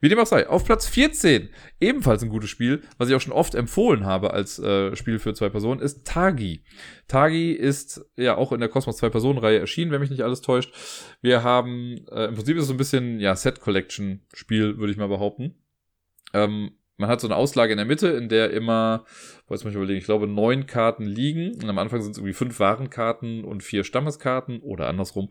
Wie dem auch sei, auf Platz 14, ebenfalls ein gutes Spiel, was ich auch schon oft empfohlen habe als äh, Spiel für zwei Personen, ist Tagi. Tagi ist ja auch in der Cosmos 2-Personen-Reihe erschienen, wenn mich nicht alles täuscht. Wir haben, äh, im Prinzip ist es so ein bisschen, ja, Set-Collection-Spiel, würde ich mal behaupten. Ähm, man hat so eine Auslage in der Mitte, in der immer, ich mal überlegen, ich glaube, neun Karten liegen. Und am Anfang sind es irgendwie fünf Warenkarten und vier Stammeskarten oder andersrum.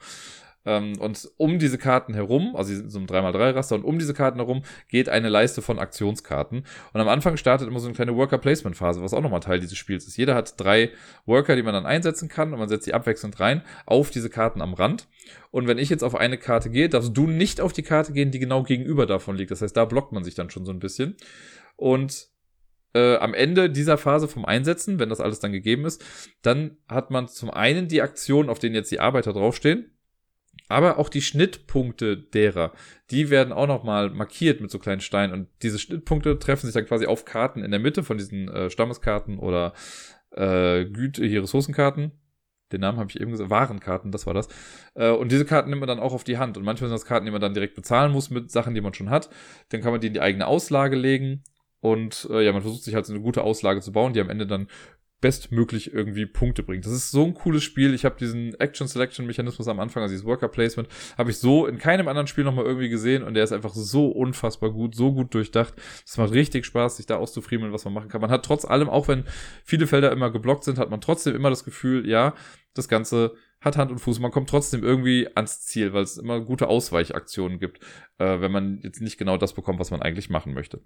Ähm, und um diese Karten herum, also sie sind so ein 3x3-Raster, und um diese Karten herum geht eine Leiste von Aktionskarten. Und am Anfang startet immer so eine kleine Worker-Placement-Phase, was auch nochmal Teil dieses Spiels ist. Jeder hat drei Worker, die man dann einsetzen kann, und man setzt sie abwechselnd rein auf diese Karten am Rand. Und wenn ich jetzt auf eine Karte gehe, darfst du nicht auf die Karte gehen, die genau gegenüber davon liegt. Das heißt, da blockt man sich dann schon so ein bisschen. Und äh, am Ende dieser Phase vom Einsetzen, wenn das alles dann gegeben ist, dann hat man zum einen die Aktion, auf denen jetzt die Arbeiter draufstehen, aber auch die Schnittpunkte derer, die werden auch nochmal markiert mit so kleinen Steinen. Und diese Schnittpunkte treffen sich dann quasi auf Karten in der Mitte von diesen äh, Stammeskarten oder äh, Güte, hier Ressourcenkarten. Den Namen habe ich eben gesagt, Warenkarten, das war das. Äh, und diese Karten nimmt man dann auch auf die Hand. Und manchmal sind das Karten, die man dann direkt bezahlen muss mit Sachen, die man schon hat. Dann kann man die in die eigene Auslage legen. Und äh, ja, man versucht sich halt so eine gute Auslage zu bauen, die am Ende dann bestmöglich irgendwie Punkte bringt. Das ist so ein cooles Spiel. Ich habe diesen Action Selection Mechanismus am Anfang, also dieses Worker Placement, habe ich so in keinem anderen Spiel nochmal irgendwie gesehen und der ist einfach so unfassbar gut, so gut durchdacht. Es macht richtig Spaß, sich da auszufriemeln, was man machen kann. Man hat trotz allem, auch wenn viele Felder immer geblockt sind, hat man trotzdem immer das Gefühl, ja, das Ganze hat Hand und Fuß. Man kommt trotzdem irgendwie ans Ziel, weil es immer gute Ausweichaktionen gibt, äh, wenn man jetzt nicht genau das bekommt, was man eigentlich machen möchte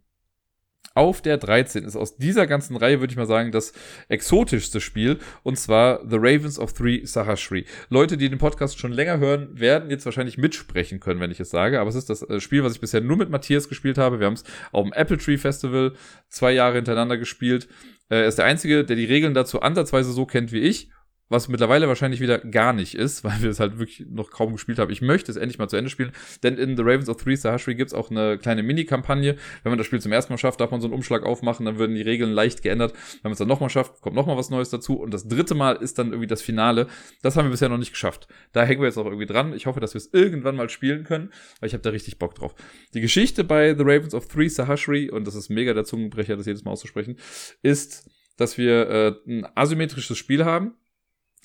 auf der 13 ist aus dieser ganzen Reihe, würde ich mal sagen, das exotischste Spiel. Und zwar The Ravens of Three Sahashri. Leute, die den Podcast schon länger hören, werden jetzt wahrscheinlich mitsprechen können, wenn ich es sage. Aber es ist das äh, Spiel, was ich bisher nur mit Matthias gespielt habe. Wir haben es auf dem Apple Tree Festival zwei Jahre hintereinander gespielt. Er ist der Einzige, der die Regeln dazu ansatzweise so kennt wie ich was mittlerweile wahrscheinlich wieder gar nicht ist, weil wir es halt wirklich noch kaum gespielt haben. Ich möchte es endlich mal zu Ende spielen, denn in The Ravens of Three Sahashri gibt es auch eine kleine Mini-Kampagne. Wenn man das Spiel zum ersten Mal schafft, darf man so einen Umschlag aufmachen, dann würden die Regeln leicht geändert. Wenn man es dann nochmal schafft, kommt nochmal was Neues dazu. Und das dritte Mal ist dann irgendwie das Finale. Das haben wir bisher noch nicht geschafft. Da hängen wir jetzt auch irgendwie dran. Ich hoffe, dass wir es irgendwann mal spielen können, weil ich habe da richtig Bock drauf. Die Geschichte bei The Ravens of Three Sahashri, und das ist mega der Zungenbrecher, das jedes Mal auszusprechen, ist, dass wir äh, ein asymmetrisches Spiel haben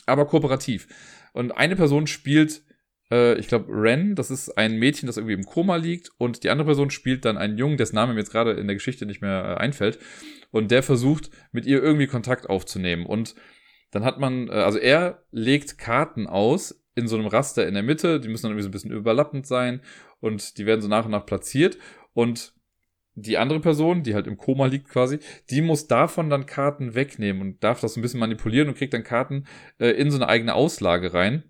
aber kooperativ. Und eine Person spielt äh, ich glaube, Ren, das ist ein Mädchen, das irgendwie im Koma liegt und die andere Person spielt dann einen Jungen, dessen Name mir jetzt gerade in der Geschichte nicht mehr äh, einfällt und der versucht mit ihr irgendwie Kontakt aufzunehmen und dann hat man, äh, also er legt Karten aus in so einem Raster in der Mitte, die müssen dann irgendwie so ein bisschen überlappend sein und die werden so nach und nach platziert und die andere Person, die halt im Koma liegt quasi, die muss davon dann Karten wegnehmen und darf das ein bisschen manipulieren und kriegt dann Karten äh, in so eine eigene Auslage rein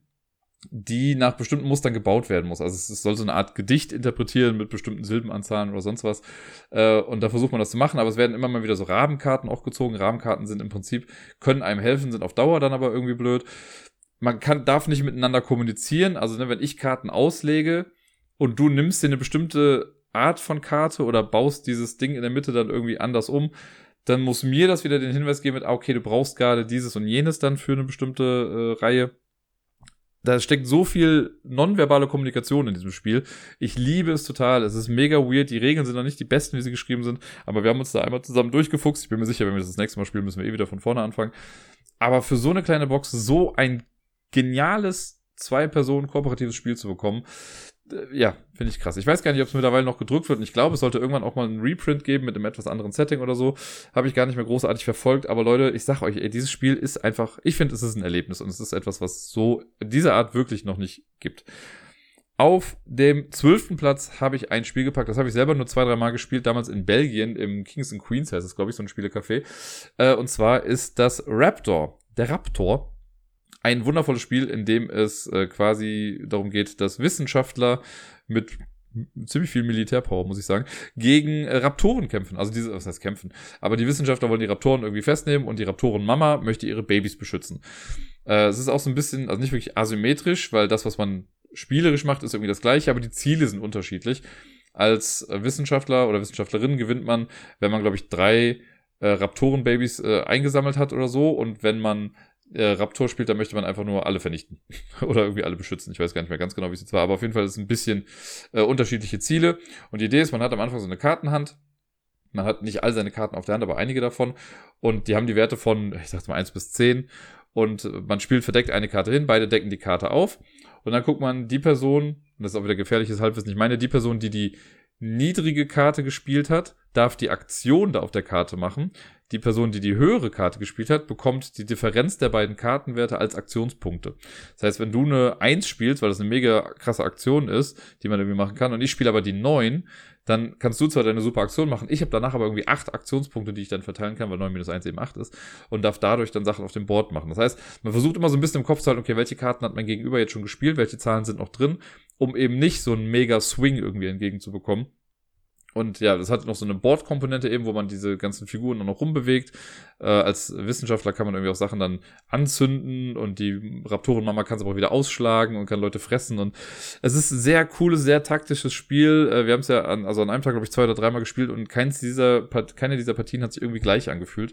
die nach bestimmten Mustern gebaut werden muss. Also es soll so eine Art Gedicht interpretieren mit bestimmten Silbenanzahlen oder sonst was. Äh, und da versucht man das zu machen, aber es werden immer mal wieder so Rabenkarten auch gezogen. Rabenkarten sind im Prinzip, können einem helfen, sind auf Dauer dann aber irgendwie blöd. Man kann, darf nicht miteinander kommunizieren. Also ne, wenn ich Karten auslege und du nimmst dir eine bestimmte Art von Karte oder baust dieses Ding in der Mitte dann irgendwie anders um, dann muss mir das wieder den Hinweis geben mit, ah, okay, du brauchst gerade dieses und jenes dann für eine bestimmte äh, Reihe da steckt so viel nonverbale Kommunikation in diesem Spiel. Ich liebe es total. Es ist mega weird. Die Regeln sind noch nicht die besten, wie sie geschrieben sind. Aber wir haben uns da einmal zusammen durchgefuchst. Ich bin mir sicher, wenn wir das, das nächste Mal spielen, müssen wir eh wieder von vorne anfangen. Aber für so eine kleine Box so ein geniales Zwei-Personen-kooperatives Spiel zu bekommen, ja, finde ich krass. Ich weiß gar nicht, ob es mittlerweile noch gedrückt wird. Und ich glaube, es sollte irgendwann auch mal einen Reprint geben mit einem etwas anderen Setting oder so. Habe ich gar nicht mehr großartig verfolgt. Aber Leute, ich sag euch, ey, dieses Spiel ist einfach, ich finde, es ist ein Erlebnis und es ist etwas, was so dieser Art wirklich noch nicht gibt. Auf dem zwölften Platz habe ich ein Spiel gepackt. Das habe ich selber nur zwei, drei Mal gespielt. Damals in Belgien im Kings and Queens heißt es, glaube ich, so ein Spielecafé. Äh, und zwar ist das Raptor. Der Raptor ein wundervolles Spiel, in dem es äh, quasi darum geht, dass Wissenschaftler mit ziemlich viel Militärpower, muss ich sagen, gegen äh, Raptoren kämpfen. Also diese, was heißt kämpfen? Aber die Wissenschaftler wollen die Raptoren irgendwie festnehmen und die Raptoren-Mama möchte ihre Babys beschützen. Äh, es ist auch so ein bisschen, also nicht wirklich asymmetrisch, weil das, was man spielerisch macht, ist irgendwie das gleiche, aber die Ziele sind unterschiedlich. Als äh, Wissenschaftler oder Wissenschaftlerin gewinnt man, wenn man, glaube ich, drei äh, Raptoren-Babys äh, eingesammelt hat oder so. Und wenn man äh, Raptor spielt, dann möchte man einfach nur alle vernichten. Oder irgendwie alle beschützen. Ich weiß gar nicht mehr ganz genau, wie es jetzt war. Aber auf jeden Fall ist es ein bisschen äh, unterschiedliche Ziele. Und die Idee ist, man hat am Anfang so eine Kartenhand. Man hat nicht all seine Karten auf der Hand, aber einige davon. Und die haben die Werte von, ich sag mal, 1 bis 10. Und man spielt verdeckt eine Karte hin, beide decken die Karte auf. Und dann guckt man die Person, und das ist auch wieder gefährliches Halbwissen, ich meine die Person, die die niedrige Karte gespielt hat, darf die Aktion da auf der Karte machen. Die Person, die die höhere Karte gespielt hat, bekommt die Differenz der beiden Kartenwerte als Aktionspunkte. Das heißt, wenn du eine 1 spielst, weil das eine mega krasse Aktion ist, die man irgendwie machen kann, und ich spiele aber die 9, dann kannst du zwar deine super Aktion machen, ich habe danach aber irgendwie 8 Aktionspunkte, die ich dann verteilen kann, weil 9 minus 1 eben 8 ist, und darf dadurch dann Sachen auf dem Board machen. Das heißt, man versucht immer so ein bisschen im Kopf zu halten, okay, welche Karten hat mein Gegenüber jetzt schon gespielt, welche Zahlen sind noch drin, um eben nicht so einen mega Swing irgendwie entgegenzubekommen. Und ja, das hat noch so eine Bordkomponente eben, wo man diese ganzen Figuren noch rumbewegt. Äh, als Wissenschaftler kann man irgendwie auch Sachen dann anzünden und die Raptorenmama kann es aber auch wieder ausschlagen und kann Leute fressen. Und es ist ein sehr cooles, sehr taktisches Spiel. Äh, wir haben es ja an, also an einem Tag, glaube ich, zwei oder dreimal gespielt und keins dieser, keine dieser Partien hat sich irgendwie gleich angefühlt.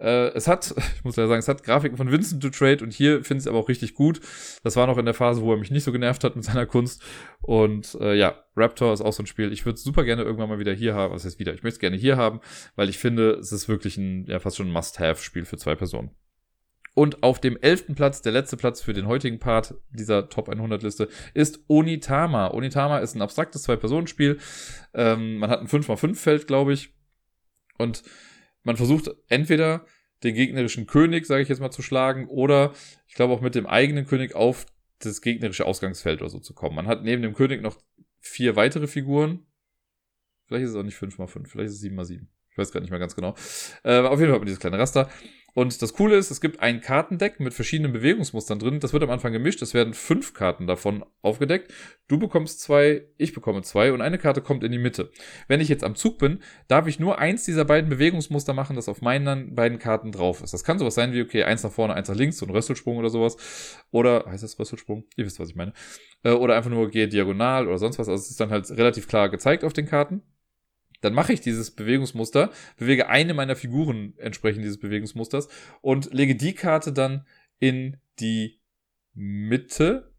Äh, es hat, ich muss ja sagen, es hat Grafiken von Vincent to Trade und hier finde ich es aber auch richtig gut. Das war noch in der Phase, wo er mich nicht so genervt hat mit seiner Kunst. Und äh, ja, Raptor ist auch so ein Spiel. Ich würde es super gerne irgendwann mal wieder hier haben. Was heißt wieder? Ich möchte es gerne hier haben, weil ich finde, es ist wirklich ein, ja, fast schon ein Must-Have-Spiel für zwei Personen. Und auf dem elften Platz, der letzte Platz für den heutigen Part dieser Top 100 Liste, ist Onitama. Onitama ist ein abstraktes Zwei-Personen-Spiel. Ähm, man hat ein 5x5-Feld, glaube ich. Und man versucht entweder den gegnerischen König, sage ich jetzt mal, zu schlagen, oder ich glaube auch mit dem eigenen König auf das gegnerische Ausgangsfeld oder so zu kommen. Man hat neben dem König noch vier weitere Figuren. Vielleicht ist es auch nicht 5x5, vielleicht ist es 7x7. Ich weiß gerade nicht mehr ganz genau. Äh, auf jeden Fall hat man dieses kleine Raster. Und das Coole ist, es gibt ein Kartendeck mit verschiedenen Bewegungsmustern drin. Das wird am Anfang gemischt. Es werden fünf Karten davon aufgedeckt. Du bekommst zwei, ich bekomme zwei und eine Karte kommt in die Mitte. Wenn ich jetzt am Zug bin, darf ich nur eins dieser beiden Bewegungsmuster machen, das auf meinen beiden Karten drauf ist. Das kann sowas sein wie, okay, eins nach vorne, eins nach links, so ein Rösselsprung oder sowas. Oder, heißt das Rösselsprung? Ihr wisst, was ich meine. Äh, oder einfach nur gehe diagonal oder sonst was. Also es ist dann halt relativ klar gezeigt auf den Karten dann mache ich dieses Bewegungsmuster, bewege eine meiner Figuren entsprechend dieses Bewegungsmusters und lege die Karte dann in die Mitte,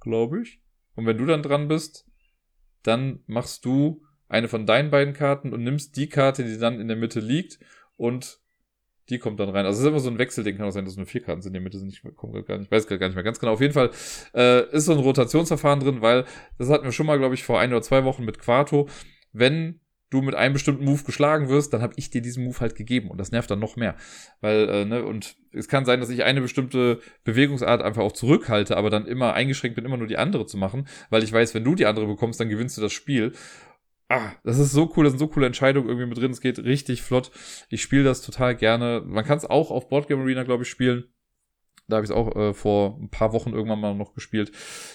glaube ich. Und wenn du dann dran bist, dann machst du eine von deinen beiden Karten und nimmst die Karte, die dann in der Mitte liegt und die kommt dann rein. Also es ist immer so ein Wechselding, kann auch sein, dass nur vier Karten sind, die Mitte sind, ich komme gar nicht, weiß gar nicht mehr ganz genau. Auf jeden Fall äh, ist so ein Rotationsverfahren drin, weil das hatten wir schon mal, glaube ich, vor ein oder zwei Wochen mit Quarto. Wenn du mit einem bestimmten Move geschlagen wirst, dann habe ich dir diesen Move halt gegeben und das nervt dann noch mehr. Weil, äh, ne, und es kann sein, dass ich eine bestimmte Bewegungsart einfach auch zurückhalte, aber dann immer eingeschränkt bin, immer nur die andere zu machen, weil ich weiß, wenn du die andere bekommst, dann gewinnst du das Spiel. Ah, das ist so cool, das sind so coole Entscheidungen irgendwie mit drin. Es geht richtig flott. Ich spiele das total gerne. Man kann es auch auf Boardgame Arena, glaube ich, spielen. Da habe ich es auch äh, vor ein paar Wochen irgendwann mal noch gespielt.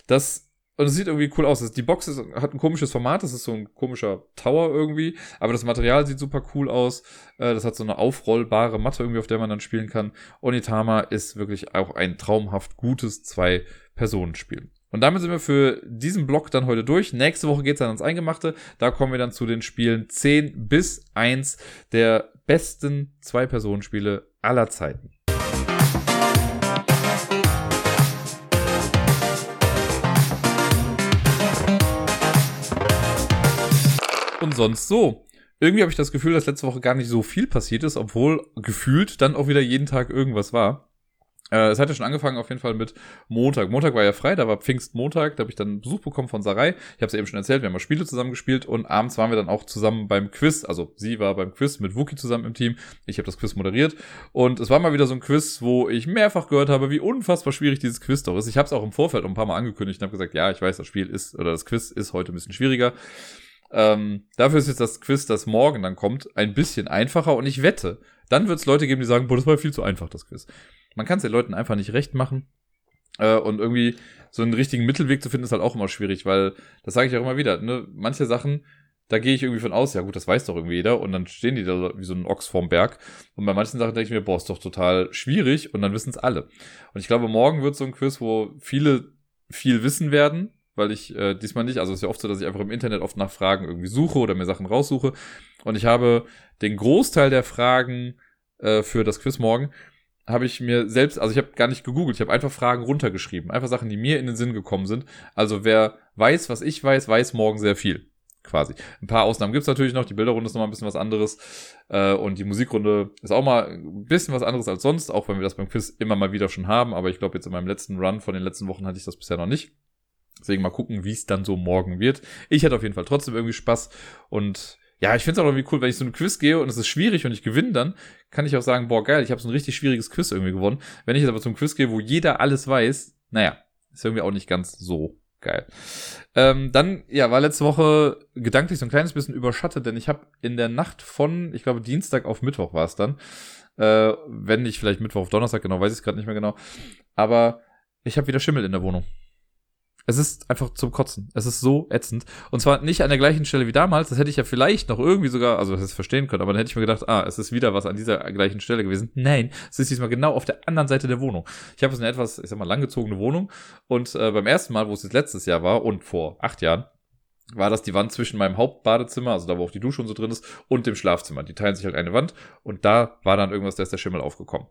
Das und es sieht irgendwie cool aus. Die Box ist, hat ein komisches Format, das ist so ein komischer Tower irgendwie, aber das Material sieht super cool aus. Äh, das hat so eine aufrollbare Matte irgendwie, auf der man dann spielen kann. Onitama ist wirklich auch ein traumhaft gutes Zwei-Personen-Spiel. Und damit sind wir für diesen Block dann heute durch. Nächste Woche geht's dann ans Eingemachte. Da kommen wir dann zu den Spielen 10 bis 1 der besten Zwei-Personen-Spiele aller Zeiten. Und sonst so. Irgendwie habe ich das Gefühl, dass letzte Woche gar nicht so viel passiert ist, obwohl gefühlt dann auch wieder jeden Tag irgendwas war. Äh, es hat ja schon angefangen auf jeden Fall mit Montag. Montag war ja frei, da war Pfingstmontag, da habe ich dann Besuch bekommen von Sarai. Ich habe es ja eben schon erzählt, wir haben mal Spiele zusammen gespielt und abends waren wir dann auch zusammen beim Quiz. Also sie war beim Quiz mit Wookie zusammen im Team. Ich habe das Quiz moderiert und es war mal wieder so ein Quiz, wo ich mehrfach gehört habe, wie unfassbar schwierig dieses Quiz doch ist. Ich habe es auch im Vorfeld ein paar Mal angekündigt und habe gesagt, ja, ich weiß, das Spiel ist oder das Quiz ist heute ein bisschen schwieriger. Ähm, dafür ist jetzt das Quiz, das morgen dann kommt, ein bisschen einfacher und ich wette, dann wird es Leute geben, die sagen, boah, das war viel zu einfach, das Quiz. Man kann es den Leuten einfach nicht recht machen. Äh, und irgendwie so einen richtigen Mittelweg zu finden, ist halt auch immer schwierig, weil, das sage ich auch immer wieder, ne, manche Sachen, da gehe ich irgendwie von aus, ja gut, das weiß doch irgendwie jeder, und dann stehen die da wie so ein Ochs vorm Berg. Und bei manchen Sachen denke ich mir, boah, ist doch total schwierig, und dann wissen es alle. Und ich glaube, morgen wird so ein Quiz, wo viele viel wissen werden, weil ich äh, diesmal nicht, also es ist ja oft so, dass ich einfach im Internet oft nach Fragen irgendwie suche oder mir Sachen raussuche. Und ich habe den Großteil der Fragen äh, für das Quiz morgen habe ich mir selbst, also ich habe gar nicht gegoogelt, ich habe einfach Fragen runtergeschrieben, einfach Sachen, die mir in den Sinn gekommen sind. Also wer weiß, was ich weiß, weiß morgen sehr viel, quasi. Ein paar Ausnahmen gibt's natürlich noch, die Bilderrunde ist noch mal ein bisschen was anderes äh, und die Musikrunde ist auch mal ein bisschen was anderes als sonst, auch wenn wir das beim Quiz immer mal wieder schon haben, aber ich glaube jetzt in meinem letzten Run von den letzten Wochen hatte ich das bisher noch nicht. Deswegen mal gucken, wie es dann so morgen wird. Ich hatte auf jeden Fall trotzdem irgendwie Spaß und ja, ich finde es auch irgendwie cool, wenn ich so ein Quiz gehe und es ist schwierig und ich gewinne dann, kann ich auch sagen, boah, geil, ich habe so ein richtig schwieriges Quiz irgendwie gewonnen. Wenn ich jetzt aber zum Quiz gehe, wo jeder alles weiß, naja, ist irgendwie auch nicht ganz so geil. Ähm, dann, ja, war letzte Woche gedanklich so ein kleines bisschen überschattet, denn ich habe in der Nacht von, ich glaube, Dienstag auf Mittwoch war es dann, äh, wenn nicht vielleicht Mittwoch auf Donnerstag, genau, weiß ich gerade nicht mehr genau, aber ich habe wieder Schimmel in der Wohnung. Es ist einfach zum Kotzen. Es ist so ätzend. Und zwar nicht an der gleichen Stelle wie damals. Das hätte ich ja vielleicht noch irgendwie sogar, also das hätte ich verstehen können, aber dann hätte ich mir gedacht, ah, es ist wieder was an dieser gleichen Stelle gewesen. Nein, es ist diesmal genau auf der anderen Seite der Wohnung. Ich habe jetzt eine etwas, ich sag mal, langgezogene Wohnung. Und äh, beim ersten Mal, wo es jetzt letztes Jahr war und vor acht Jahren, war das die Wand zwischen meinem Hauptbadezimmer, also da wo auch die Dusche und so drin ist, und dem Schlafzimmer. Die teilen sich halt eine Wand und da war dann irgendwas, da ist der Schimmel aufgekommen.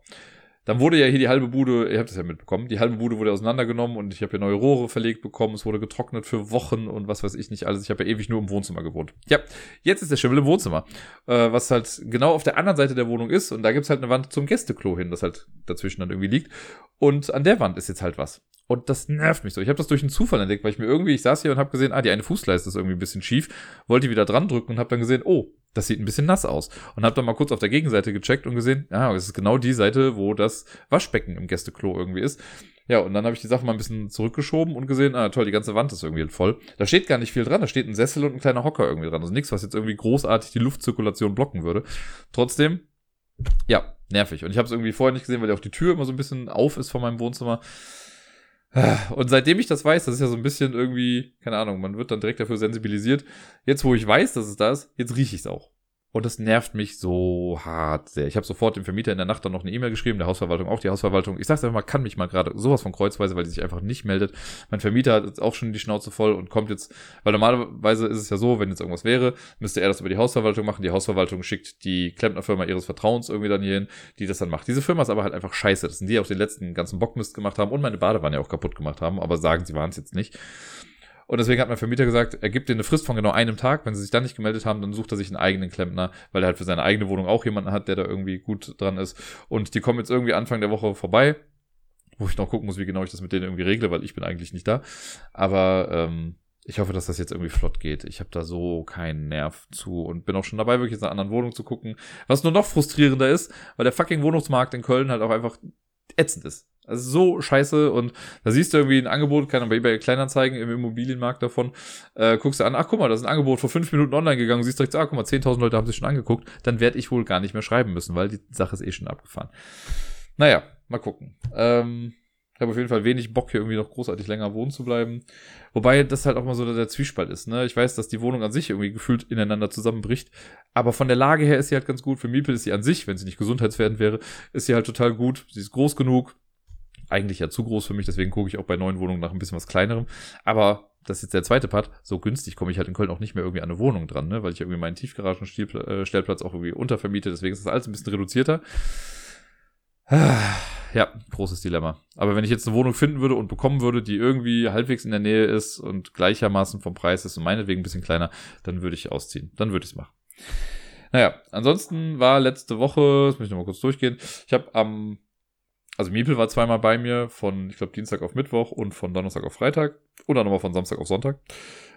Dann wurde ja hier die halbe Bude, ihr habt es ja mitbekommen, die halbe Bude wurde auseinandergenommen und ich habe hier neue Rohre verlegt bekommen. Es wurde getrocknet für Wochen und was weiß ich nicht alles. Ich habe ja ewig nur im Wohnzimmer gewohnt. Ja, jetzt ist der Schimmel im Wohnzimmer, äh, was halt genau auf der anderen Seite der Wohnung ist und da gibt's halt eine Wand zum Gästeklo hin, das halt dazwischen dann irgendwie liegt. Und an der Wand ist jetzt halt was. Und das nervt mich so. Ich habe das durch einen Zufall entdeckt, weil ich mir irgendwie, ich saß hier und habe gesehen, ah, die eine Fußleiste ist irgendwie ein bisschen schief, wollte wieder dran drücken und habe dann gesehen, oh, das sieht ein bisschen nass aus. Und habe dann mal kurz auf der Gegenseite gecheckt und gesehen, ah, das ist genau die Seite, wo das Waschbecken im Gästeklo irgendwie ist. Ja, und dann habe ich die Sache mal ein bisschen zurückgeschoben und gesehen, ah toll, die ganze Wand ist irgendwie voll. Da steht gar nicht viel dran, da steht ein Sessel und ein kleiner Hocker irgendwie dran. Also nichts, was jetzt irgendwie großartig die Luftzirkulation blocken würde. Trotzdem, ja, nervig. Und ich habe es irgendwie vorher nicht gesehen, weil ja auch die Tür immer so ein bisschen auf ist von meinem Wohnzimmer. Und seitdem ich das weiß, das ist ja so ein bisschen irgendwie, keine Ahnung, man wird dann direkt dafür sensibilisiert. Jetzt, wo ich weiß, dass es da ist, jetzt rieche ich es auch. Und das nervt mich so hart sehr. Ich habe sofort dem Vermieter in der Nacht dann noch eine E-Mail geschrieben, der Hausverwaltung auch, die Hausverwaltung. Ich sag's einfach mal, kann mich mal gerade sowas von kreuzweise, weil die sich einfach nicht meldet. Mein Vermieter hat jetzt auch schon die Schnauze voll und kommt jetzt, weil normalerweise ist es ja so, wenn jetzt irgendwas wäre, müsste er das über die Hausverwaltung machen. Die Hausverwaltung schickt die Klempnerfirma ihres Vertrauens irgendwie dann hierhin, die das dann macht. Diese Firma ist aber halt einfach scheiße. Das sind die, die auch den letzten ganzen Bockmist gemacht haben und meine Badewanne auch kaputt gemacht haben, aber sagen, sie waren es jetzt nicht. Und deswegen hat mein Vermieter gesagt, er gibt dir eine Frist von genau einem Tag. Wenn sie sich dann nicht gemeldet haben, dann sucht er sich einen eigenen Klempner, weil er halt für seine eigene Wohnung auch jemanden hat, der da irgendwie gut dran ist. Und die kommen jetzt irgendwie Anfang der Woche vorbei, wo ich noch gucken muss, wie genau ich das mit denen irgendwie regle, weil ich bin eigentlich nicht da. Aber ähm, ich hoffe, dass das jetzt irgendwie flott geht. Ich habe da so keinen Nerv zu und bin auch schon dabei, wirklich in einer anderen Wohnung zu gucken. Was nur noch frustrierender ist, weil der fucking Wohnungsmarkt in Köln halt auch einfach ätzend ist. Also so scheiße und da siehst du irgendwie ein Angebot, kann bei eBay Kleinanzeigen im Immobilienmarkt davon, äh, guckst du an, ach guck mal, da ist ein Angebot vor fünf Minuten online gegangen, siehst direkt, ah guck mal, 10.000 Leute haben sich schon angeguckt, dann werde ich wohl gar nicht mehr schreiben müssen, weil die Sache ist eh schon abgefahren. Naja, mal gucken. Ähm, ich habe auf jeden Fall wenig Bock, hier irgendwie noch großartig länger wohnen zu bleiben. Wobei das halt auch mal so der Zwiespalt ist. Ne? Ich weiß, dass die Wohnung an sich irgendwie gefühlt ineinander zusammenbricht. Aber von der Lage her ist sie halt ganz gut. Für Miepel ist sie an sich, wenn sie nicht gesundheitswerdend wäre, ist sie halt total gut. Sie ist groß genug eigentlich ja zu groß für mich, deswegen gucke ich auch bei neuen Wohnungen nach ein bisschen was kleinerem. Aber das ist jetzt der zweite Part. So günstig komme ich halt in Köln auch nicht mehr irgendwie an eine Wohnung dran, ne? weil ich irgendwie meinen Tiefgaragenstellplatz auch irgendwie untervermiete. Deswegen ist das alles ein bisschen reduzierter. Ja, großes Dilemma. Aber wenn ich jetzt eine Wohnung finden würde und bekommen würde, die irgendwie halbwegs in der Nähe ist und gleichermaßen vom Preis ist und meinetwegen ein bisschen kleiner, dann würde ich ausziehen. Dann würde ich es machen. Naja, ansonsten war letzte Woche, das muss ich nochmal kurz durchgehen, ich habe am also Miepel war zweimal bei mir, von, ich glaube, Dienstag auf Mittwoch und von Donnerstag auf Freitag dann nochmal von Samstag auf Sonntag.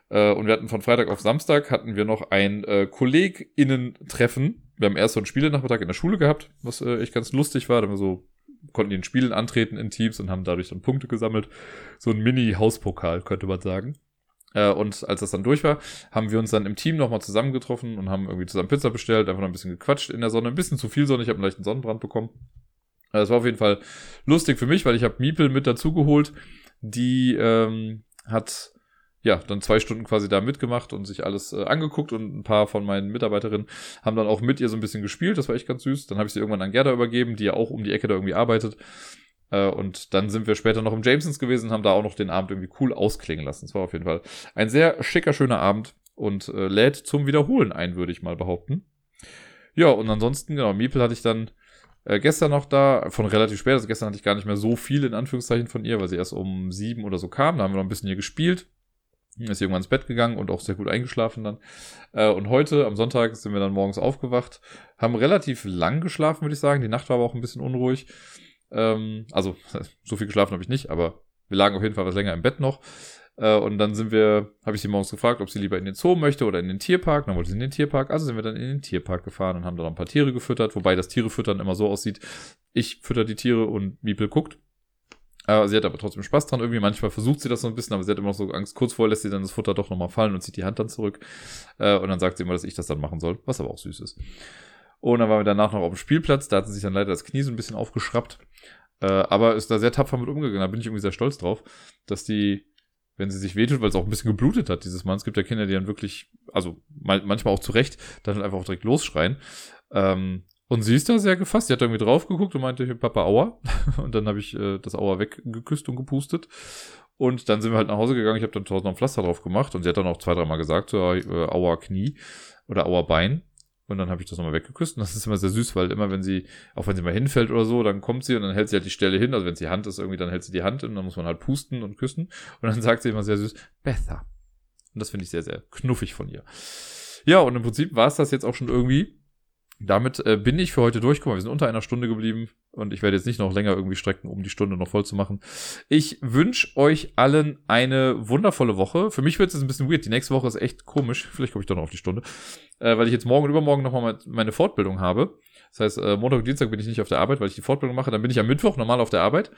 Äh, und wir hatten von Freitag auf Samstag hatten wir noch ein äh, KollegInnen-Treffen. Wir haben erst so einen Spielenachmittag in der Schule gehabt, was äh, echt ganz lustig war. Da wir so konnten die in Spielen antreten in Teams und haben dadurch dann Punkte gesammelt. So ein Mini-Hauspokal, könnte man sagen. Äh, und als das dann durch war, haben wir uns dann im Team nochmal zusammengetroffen und haben irgendwie zusammen Pizza bestellt, einfach noch ein bisschen gequatscht in der Sonne, ein bisschen zu viel Sonne, ich habe einen leichten Sonnenbrand bekommen. Das war auf jeden Fall lustig für mich, weil ich habe Miepel mit dazugeholt. Die ähm, hat ja dann zwei Stunden quasi da mitgemacht und sich alles äh, angeguckt und ein paar von meinen Mitarbeiterinnen haben dann auch mit ihr so ein bisschen gespielt. Das war echt ganz süß. Dann habe ich sie irgendwann an Gerda übergeben, die ja auch um die Ecke da irgendwie arbeitet. Äh, und dann sind wir später noch im Jamesons gewesen und haben da auch noch den Abend irgendwie cool ausklingen lassen. Es war auf jeden Fall ein sehr schicker, schöner Abend und äh, lädt zum Wiederholen ein, würde ich mal behaupten. Ja, und ansonsten, genau, Miepel hatte ich dann äh, gestern noch da, von relativ spät, also gestern hatte ich gar nicht mehr so viel in Anführungszeichen von ihr, weil sie erst um sieben oder so kam. Da haben wir noch ein bisschen hier gespielt. Ist irgendwann ins Bett gegangen und auch sehr gut eingeschlafen dann. Äh, und heute, am Sonntag, sind wir dann morgens aufgewacht, haben relativ lang geschlafen, würde ich sagen. Die Nacht war aber auch ein bisschen unruhig. Ähm, also, so viel geschlafen habe ich nicht, aber wir lagen auf jeden Fall was länger im Bett noch. Äh, und dann sind wir, habe ich sie morgens gefragt, ob sie lieber in den Zoo möchte oder in den Tierpark. Dann wollte sie in den Tierpark. Also sind wir dann in den Tierpark gefahren und haben da ein paar Tiere gefüttert. Wobei das Tiere füttern immer so aussieht, ich fütter die Tiere und Miepel guckt. Äh, sie hat aber trotzdem Spaß dran irgendwie. Manchmal versucht sie das so ein bisschen, aber sie hat immer noch so Angst. Kurz vorher lässt sie dann das Futter doch nochmal fallen und zieht die Hand dann zurück. Äh, und dann sagt sie immer, dass ich das dann machen soll, was aber auch süß ist. Und dann waren wir danach noch auf dem Spielplatz. Da hat sie sich dann leider das Knie so ein bisschen aufgeschraubt. Äh, aber ist da sehr tapfer mit umgegangen. Da bin ich irgendwie sehr stolz drauf, dass die wenn sie sich wehtut, weil es auch ein bisschen geblutet hat dieses Mal. Es gibt ja Kinder, die dann wirklich, also manchmal auch zu Recht, dann halt einfach auch direkt losschreien. Ähm, und sie ist da sehr gefasst. Sie hat irgendwie drauf geguckt und meinte, Papa, aua. Und dann habe ich äh, das Aua weggeküsst und gepustet. Und dann sind wir halt nach Hause gegangen. Ich habe dann tausend Pflaster drauf gemacht. Und sie hat dann auch zwei, dreimal gesagt, so, äh, Aua Knie oder Aua Bein. Und dann habe ich das nochmal weggeküsst. Und das ist immer sehr süß, weil immer, wenn sie, auch wenn sie mal hinfällt oder so, dann kommt sie und dann hält sie halt die Stelle hin. Also wenn es die Hand ist, irgendwie, dann hält sie die Hand und dann muss man halt pusten und küssen. Und dann sagt sie immer sehr süß, Betha. Und das finde ich sehr, sehr knuffig von ihr. Ja, und im Prinzip war es das jetzt auch schon irgendwie. Damit äh, bin ich für heute durchgekommen. Wir sind unter einer Stunde geblieben und ich werde jetzt nicht noch länger irgendwie strecken, um die Stunde noch voll zu machen. Ich wünsche euch allen eine wundervolle Woche. Für mich wird es ein bisschen weird. Die nächste Woche ist echt komisch. Vielleicht komme ich doch noch auf die Stunde. Äh, weil ich jetzt morgen und übermorgen nochmal meine Fortbildung habe. Das heißt, äh, Montag und Dienstag bin ich nicht auf der Arbeit, weil ich die Fortbildung mache. Dann bin ich am Mittwoch normal auf der Arbeit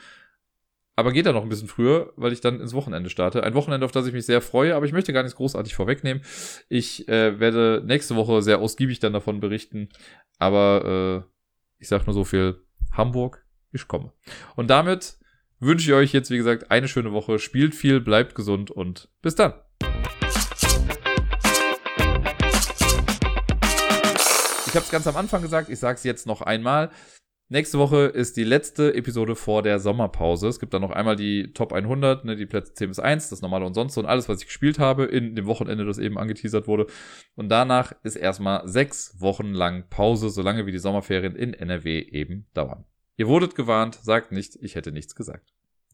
aber geht da noch ein bisschen früher, weil ich dann ins Wochenende starte. Ein Wochenende, auf das ich mich sehr freue, aber ich möchte gar nichts großartig vorwegnehmen. Ich äh, werde nächste Woche sehr ausgiebig dann davon berichten, aber äh, ich sag nur so viel, Hamburg, ich komme. Und damit wünsche ich euch jetzt, wie gesagt, eine schöne Woche, spielt viel, bleibt gesund und bis dann. Ich habe es ganz am Anfang gesagt, ich sage es jetzt noch einmal. Nächste Woche ist die letzte Episode vor der Sommerpause. Es gibt dann noch einmal die Top 100, ne, die Plätze 10 bis 1, das normale und sonst so und alles, was ich gespielt habe in dem Wochenende, das eben angeteasert wurde. Und danach ist erstmal sechs Wochen lang Pause, solange wie die Sommerferien in NRW eben dauern. Ihr wurdet gewarnt, sagt nicht, ich hätte nichts gesagt.